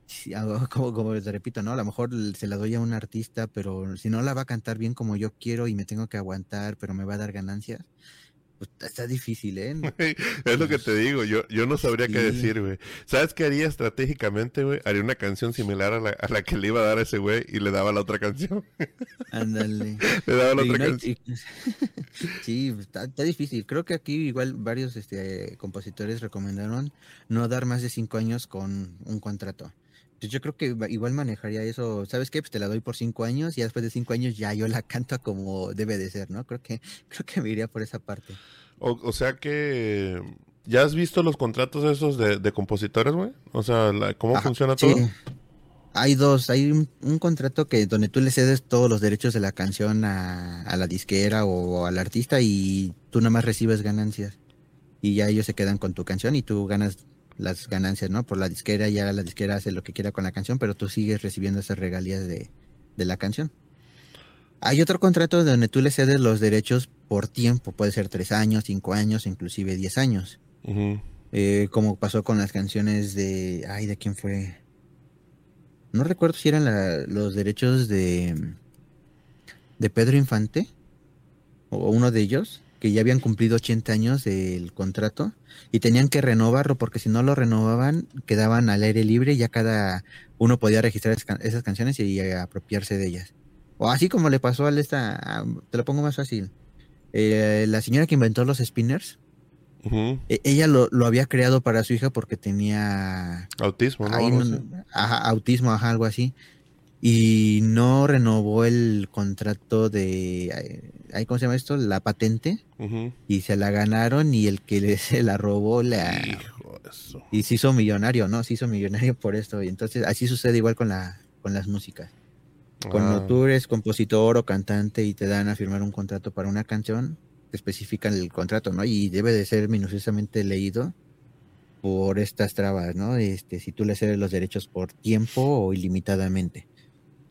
como, como te repito, ¿no? A lo mejor se la doy a un artista, pero si no la va a cantar bien como yo quiero y me tengo que aguantar, pero me va a dar ganancias, está difícil, ¿eh? es lo que te digo, yo, yo no sabría qué decir, güey. ¿Sabes qué haría estratégicamente, güey? Haría una canción similar a la, a la que le iba a dar a ese güey y le daba la otra canción. Ándale. le daba la otra canción. sí, está, difícil. Creo que aquí igual varios este, compositores recomendaron no dar más de cinco años con un contrato. Pues yo creo que igual manejaría eso. ¿Sabes qué? Pues te la doy por cinco años y después de cinco años ya yo la canto como debe de ser, ¿no? Creo que, creo que me iría por esa parte. O, sea que. ¿Ya has visto los contratos esos de, compositores, güey? O sea, ¿cómo funciona todo? Hay dos. Hay un, contrato que donde tú le cedes todos los derechos de la canción a, a la disquera o al artista y tú nada más recibes ganancias. Y ya ellos se quedan con tu canción y tú ganas las ganancias, ¿no? Por la disquera, ya la disquera hace lo que quiera con la canción, pero tú sigues recibiendo esas regalías de, la canción. Hay otro contrato donde tú le cedes los derechos por tiempo, puede ser tres años, cinco años, inclusive diez años. Eh, como pasó con las canciones de... Ay, ¿de quién fue? No recuerdo si eran los derechos de... De Pedro Infante, o uno de ellos, que ya habían cumplido 80 años del contrato y tenían que renovarlo porque si no lo renovaban quedaban al aire libre y ya cada uno podía registrar esas canciones y apropiarse de ellas. O así como le pasó a esta, te lo pongo más fácil, eh, la señora que inventó los spinners, e, ella lo, había creado para su hija porque tenía autismo, ¿no? ajá, autismo, ajá, algo así. Y no renovó el contrato de, ¿cómo se llama esto? La patente. Y se la ganaron y el que se la robó la... Y se hizo millonario, ¿no? Se hizo millonario por esto. Y entonces así sucede igual con, la, con las músicas. Cuando ah. tú eres compositor o cantante y te dan a firmar un contrato para una canción, te especifican el contrato, ¿no? Y debe de ser minuciosamente leído por estas trabas, ¿no? Este, si tú le cedes los derechos por tiempo o ilimitadamente.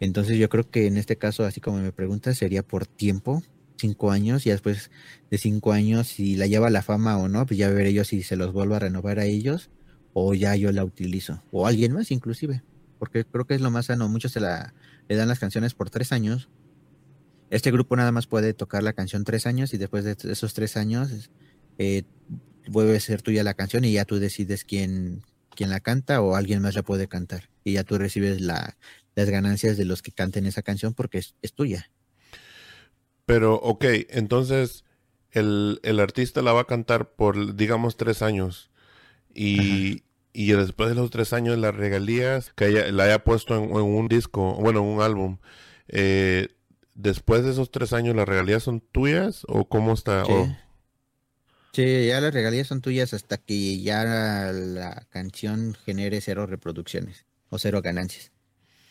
Entonces yo creo que en este caso, así como me preguntas, sería por tiempo, cinco años, y después de cinco años, si la lleva la fama o no, pues ya veré yo si se los vuelvo a renovar a ellos o ya yo la utilizo, o alguien más inclusive, porque creo que es lo más sano. Muchos se la, le dan las canciones por tres años. Este grupo nada más puede tocar la canción tres años y después de esos tres años eh, vuelve a ser tuya la canción y ya tú decides quién, quién la canta o alguien más la puede cantar. Y ya tú recibes la, las ganancias de los que canten esa canción porque es, tuya. Pero, ok, entonces el, artista la va a cantar por, digamos, tres años. Y, después de los tres años, las regalías que ella, la haya puesto en, un disco, bueno, en un álbum, eh, después de esos tres años, ¿las regalías son tuyas o cómo está? Sí. ya las regalías son tuyas hasta que ya la canción genere cero reproducciones o cero ganancias.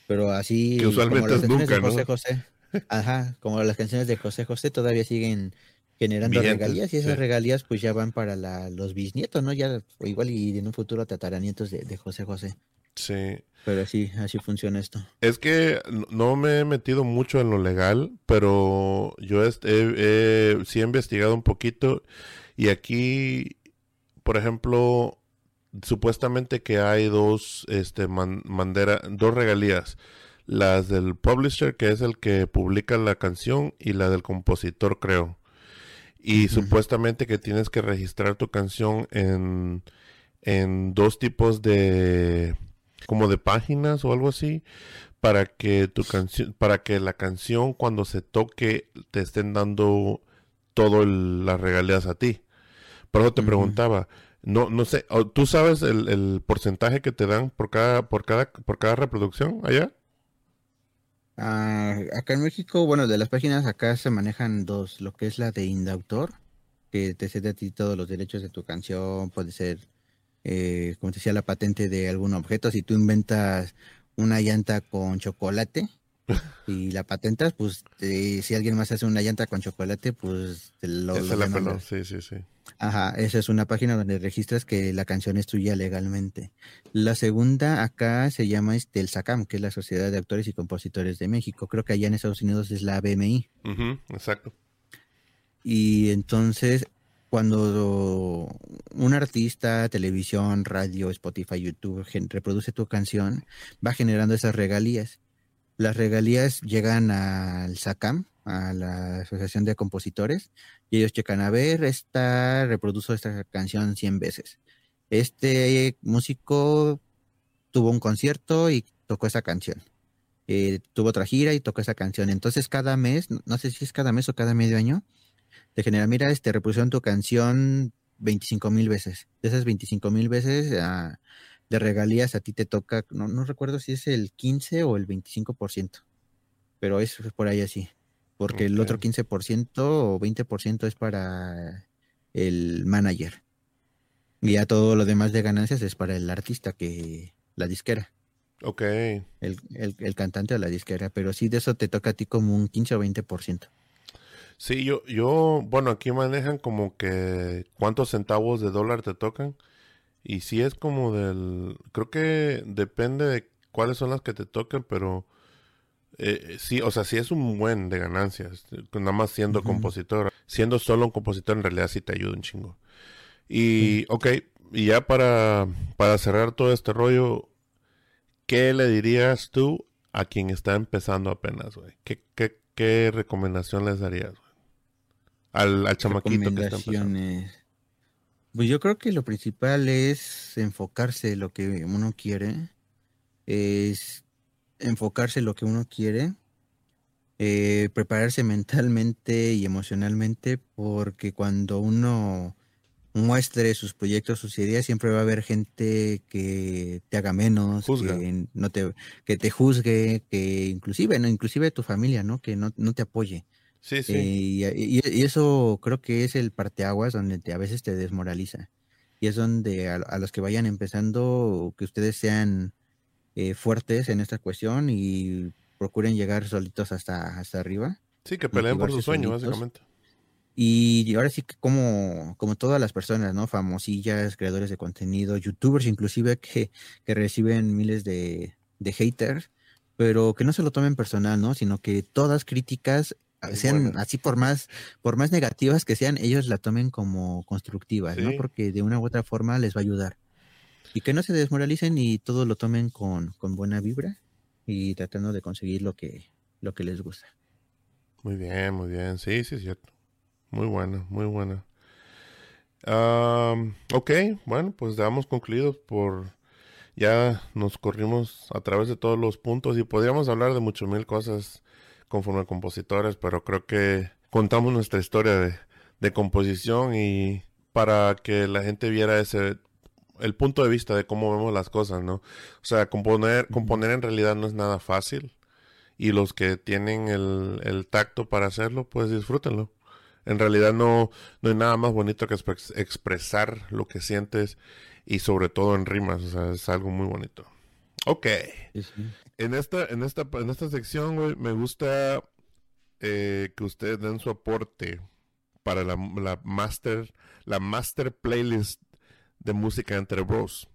Pero así. Que usualmente es nunca, de José José. Ajá, como las canciones de José José todavía siguen generando regalías y esas regalías pues ya van para la, los bisnietos, ¿no? Ya igual y en un futuro tataranietos de, de José José. Sí. Pero sí, así funciona esto. Es que no me he metido mucho en lo legal, pero yo he, sí he investigado un poquito y aquí, por ejemplo, supuestamente que hay dos, este, dos regalías. Las del publisher, que es el que publica la canción, y la del compositor, creo. Y supuestamente que tienes que registrar tu canción en, en dos tipos de como de páginas o algo así para que tu canción para que la canción cuando se toque te estén dando todas las regalías a ti. Por eso te preguntaba, no, no sé, ¿tú sabes el, porcentaje que te dan por cada, por cada, por cada reproducción allá? Ah, acá en México, bueno, de las páginas acá se manejan dos, lo que es la de Indautor, que te cede a ti todos los derechos de tu canción, puede ser, eh, como te decía, la patente de algún objeto, si tú inventas una llanta con chocolate, y la patentas, pues si alguien más hace una llanta con chocolate, pues te lo, la sí, sí, sí. Ajá, esa es una página donde registras que la canción es tuya legalmente. La segunda acá se llama este, el SACAM, que es la Sociedad de Actores y Compositores de México. Creo que allá en Estados Unidos es la BMI. exacto. Y entonces, cuando un artista, televisión, radio, Spotify, YouTube, reproduce tu canción, va generando esas regalías. Las regalías llegan al SACAM, a la Asociación de Compositores, y ellos checan, a ver, esta reprodujo esta canción 100 veces. Este músico tuvo un concierto y tocó esa canción. Eh, tuvo otra gira y tocó esa canción. Entonces cada mes, no sé si es cada mes o cada medio año, te genera, mira, este reproducción tu canción 25 mil veces. De esas 25 mil veces, ah, de regalías a ti te toca, no, no recuerdo si es el 15 o el 25%, pero es por ahí así, porque el otro 15% o 20% es para el manager. Y ya todo lo demás de ganancias es para el artista que la disquera. Ok. El, el, el cantante o la disquera, pero sí de eso te toca a ti como un 15 o 20%. Sí, yo, yo, bueno, aquí manejan como que cuántos centavos de dólar te tocan. Y si es como del, creo que depende de cuáles son las que te toquen, pero eh, sí, o sea, sí es un buen de ganancias, nada más siendo compositor. Siendo solo un compositor en realidad sí te ayuda un chingo. Y, ok, y ya para, para cerrar todo este rollo, ¿qué le dirías tú a quien está empezando apenas, güey? ¿Qué, qué, qué recomendación les darías, güey? Al, al chamaquito que está empezando. Pues yo creo que lo principal es enfocarse en lo que uno quiere, es enfocarse en lo que uno quiere, eh, prepararse mentalmente y emocionalmente, porque cuando uno, muestre sus proyectos, sus ideas, siempre va a haber gente que te haga menos, que no te, que te juzgue, que inclusive, no, inclusive tu familia, ¿no? Que no, te apoye. Sí, sí. Eh, y, eso creo que es el parteaguas donde te, a veces te desmoraliza. Y es donde a, los que vayan empezando, que ustedes sean eh, fuertes en esta cuestión y procuren llegar solitos hasta, hasta arriba. Sí, que peleen por su sueño, básicamente. Y ahora sí que como, como todas las personas, ¿no? Famosillas, creadores de contenido, youtubers inclusive que, que reciben miles de, de, haters, pero que no se lo tomen personal, ¿no? Sino que todas críticas sean así por más, por más negativas que sean, ellos la tomen como constructivas, ¿no? Porque de una u otra forma les va a ayudar. Y que no se desmoralicen y todo lo tomen con, con buena vibra y tratando de conseguir lo que, lo que les gusta. Muy bien, muy bien. Sí, sí, es cierto. Muy buena, muy buena. ok, bueno, pues damos concluidos por... Ya nos corrimos a través de todos los puntos y podríamos hablar de muchas mil cosas conforme a compositores, pero creo que contamos nuestra historia de, de composición y para que la gente viera ese el punto de vista de cómo vemos las cosas, ¿no? O sea, componer, componer en realidad no es nada fácil y los que tienen el, el tacto para hacerlo, pues disfrútenlo. En realidad no, no hay nada más bonito que expresar lo que sientes y sobre todo en rimas, o sea, es algo muy bonito. Ok. En esta, en esta, en esta sección, me gusta eh, que ustedes den su aporte para la, la master, la master playlist de música entre bros.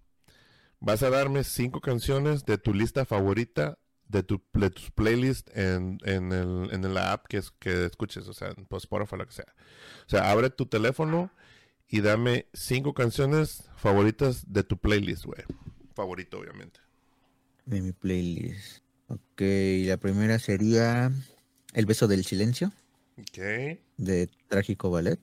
Vas a darme cinco canciones de tu lista favorita de, tu, de tus playlists en, en, el, en la app que, es, que escuches, o sea, en Spotify o lo que sea. O sea, abre tu teléfono y dame cinco canciones favoritas de tu playlist, güey. Favorito, obviamente. De mi playlist. Ok, la primera sería El beso del silencio. Ok. De Trágico Ballet.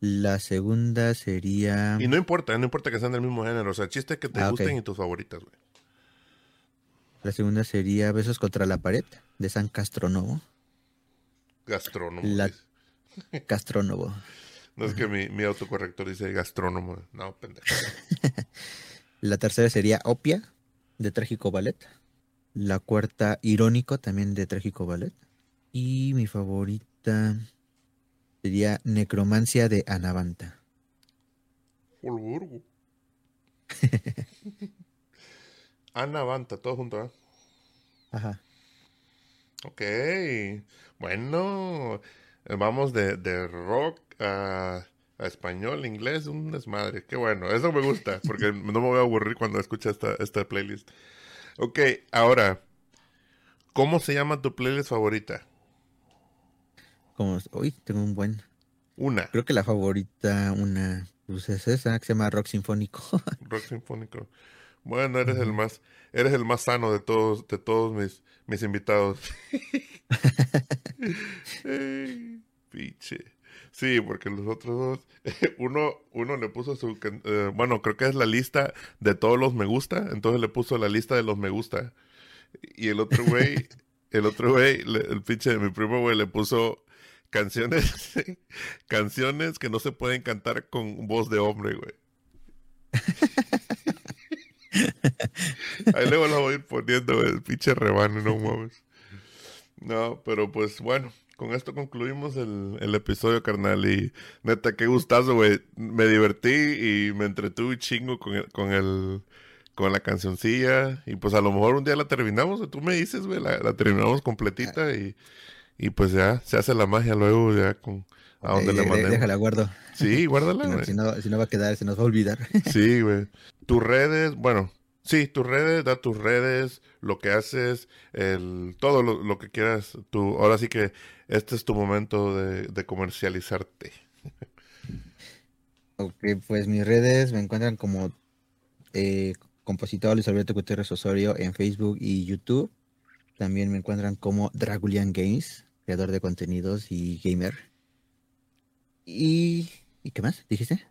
La segunda sería. Y no importa, no importa que sean del mismo género. O sea, chistes que te ah, gusten y tus favoritas, güey. La segunda sería Besos contra la pared, de San Castronovo. Gastrónomo. La... Gastrónomo. No es que mi, mi, autocorrector dice gastrónomo. No, pendejo. la tercera sería Opia, de Trágico Ballet. La cuarta, Irónico, también de Trágico Ballet. Y mi favorita sería Necromancia de Anavanta. Ana Banta, todo junto, ¿eh? Ajá. Ok. Bueno, vamos de, rock a, español, inglés, un desmadre. Qué bueno, eso me gusta, porque no me voy a aburrir cuando escuche esta, esta playlist. Ok, ahora, ¿cómo se llama tu playlist favorita? Como, uy, tengo un buen. Una. Creo que la favorita, una, pues es esa, que se llama Rock Sinfónico. rock Sinfónico. Bueno, eres el más, eres el más sano de todos, de todos mis, mis invitados. Piche. Sí, porque los otros dos, uno, uno le puso su, eh, bueno, creo que es la lista de todos los me gusta, entonces le puso la lista de los me gusta. Y el otro güey, el otro güey, el pinche de mi primo güey le puso canciones, canciones que no se pueden cantar con voz de hombre, güey. Ahí luego lo voy a ir poniendo el pinche rebano, no mames. No, pero pues bueno, con esto concluimos el, el episodio, carnal. Y neta, qué gustazo, güey. Me divertí y me entretuve chingo con el, con el, con la cancioncilla. Y pues a lo mejor un día la terminamos, tú me dices, güey, la, terminamos completita y, y pues ya se hace la magia luego ya con a donde la mandemos. Déjala, guardo. Sí, guárdala, güey. si, no, si no va a quedar, se nos va a olvidar. Sí, güey. Tus redes, bueno, Sí, tus redes, da tus redes, lo que haces, el, todo lo, que quieras. Tú, ahora sí que este es tu momento de, comercializarte. Ok, pues mis redes me encuentran como eh, compositor Luis Alberto Gutiérrez Osorio en Facebook y YouTube. También me encuentran como Dragulian Games, creador de contenidos y gamer. ¿Y, ¿y qué más? ¿Dijiste?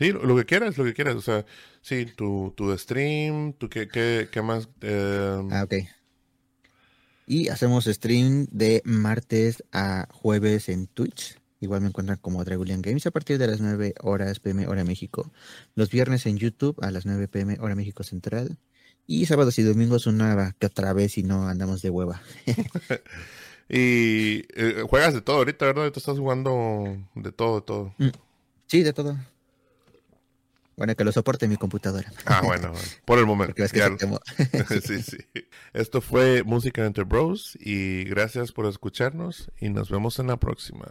Sí, lo, que quieras, lo que quieras. O sea, sí, tu, tu stream, tu qué, qué, qué más. Eh... Ah, ok. Y hacemos stream de martes a jueves en Twitch. Igual me encuentran como Dragulian Games a partir de las 9 horas PM hora México. Los viernes en YouTube a las 9 PM hora México Central. Y sábados y domingos una que otra vez y no andamos de hueva. y eh, juegas de todo ahorita, ¿verdad? Tú estás jugando de todo, de todo. Mm, sí, de todo. Bueno, que lo soporte mi computadora. Ah, bueno, por el momento. sí, sí. Esto fue Música Entre Bros y gracias por escucharnos y nos vemos en la próxima.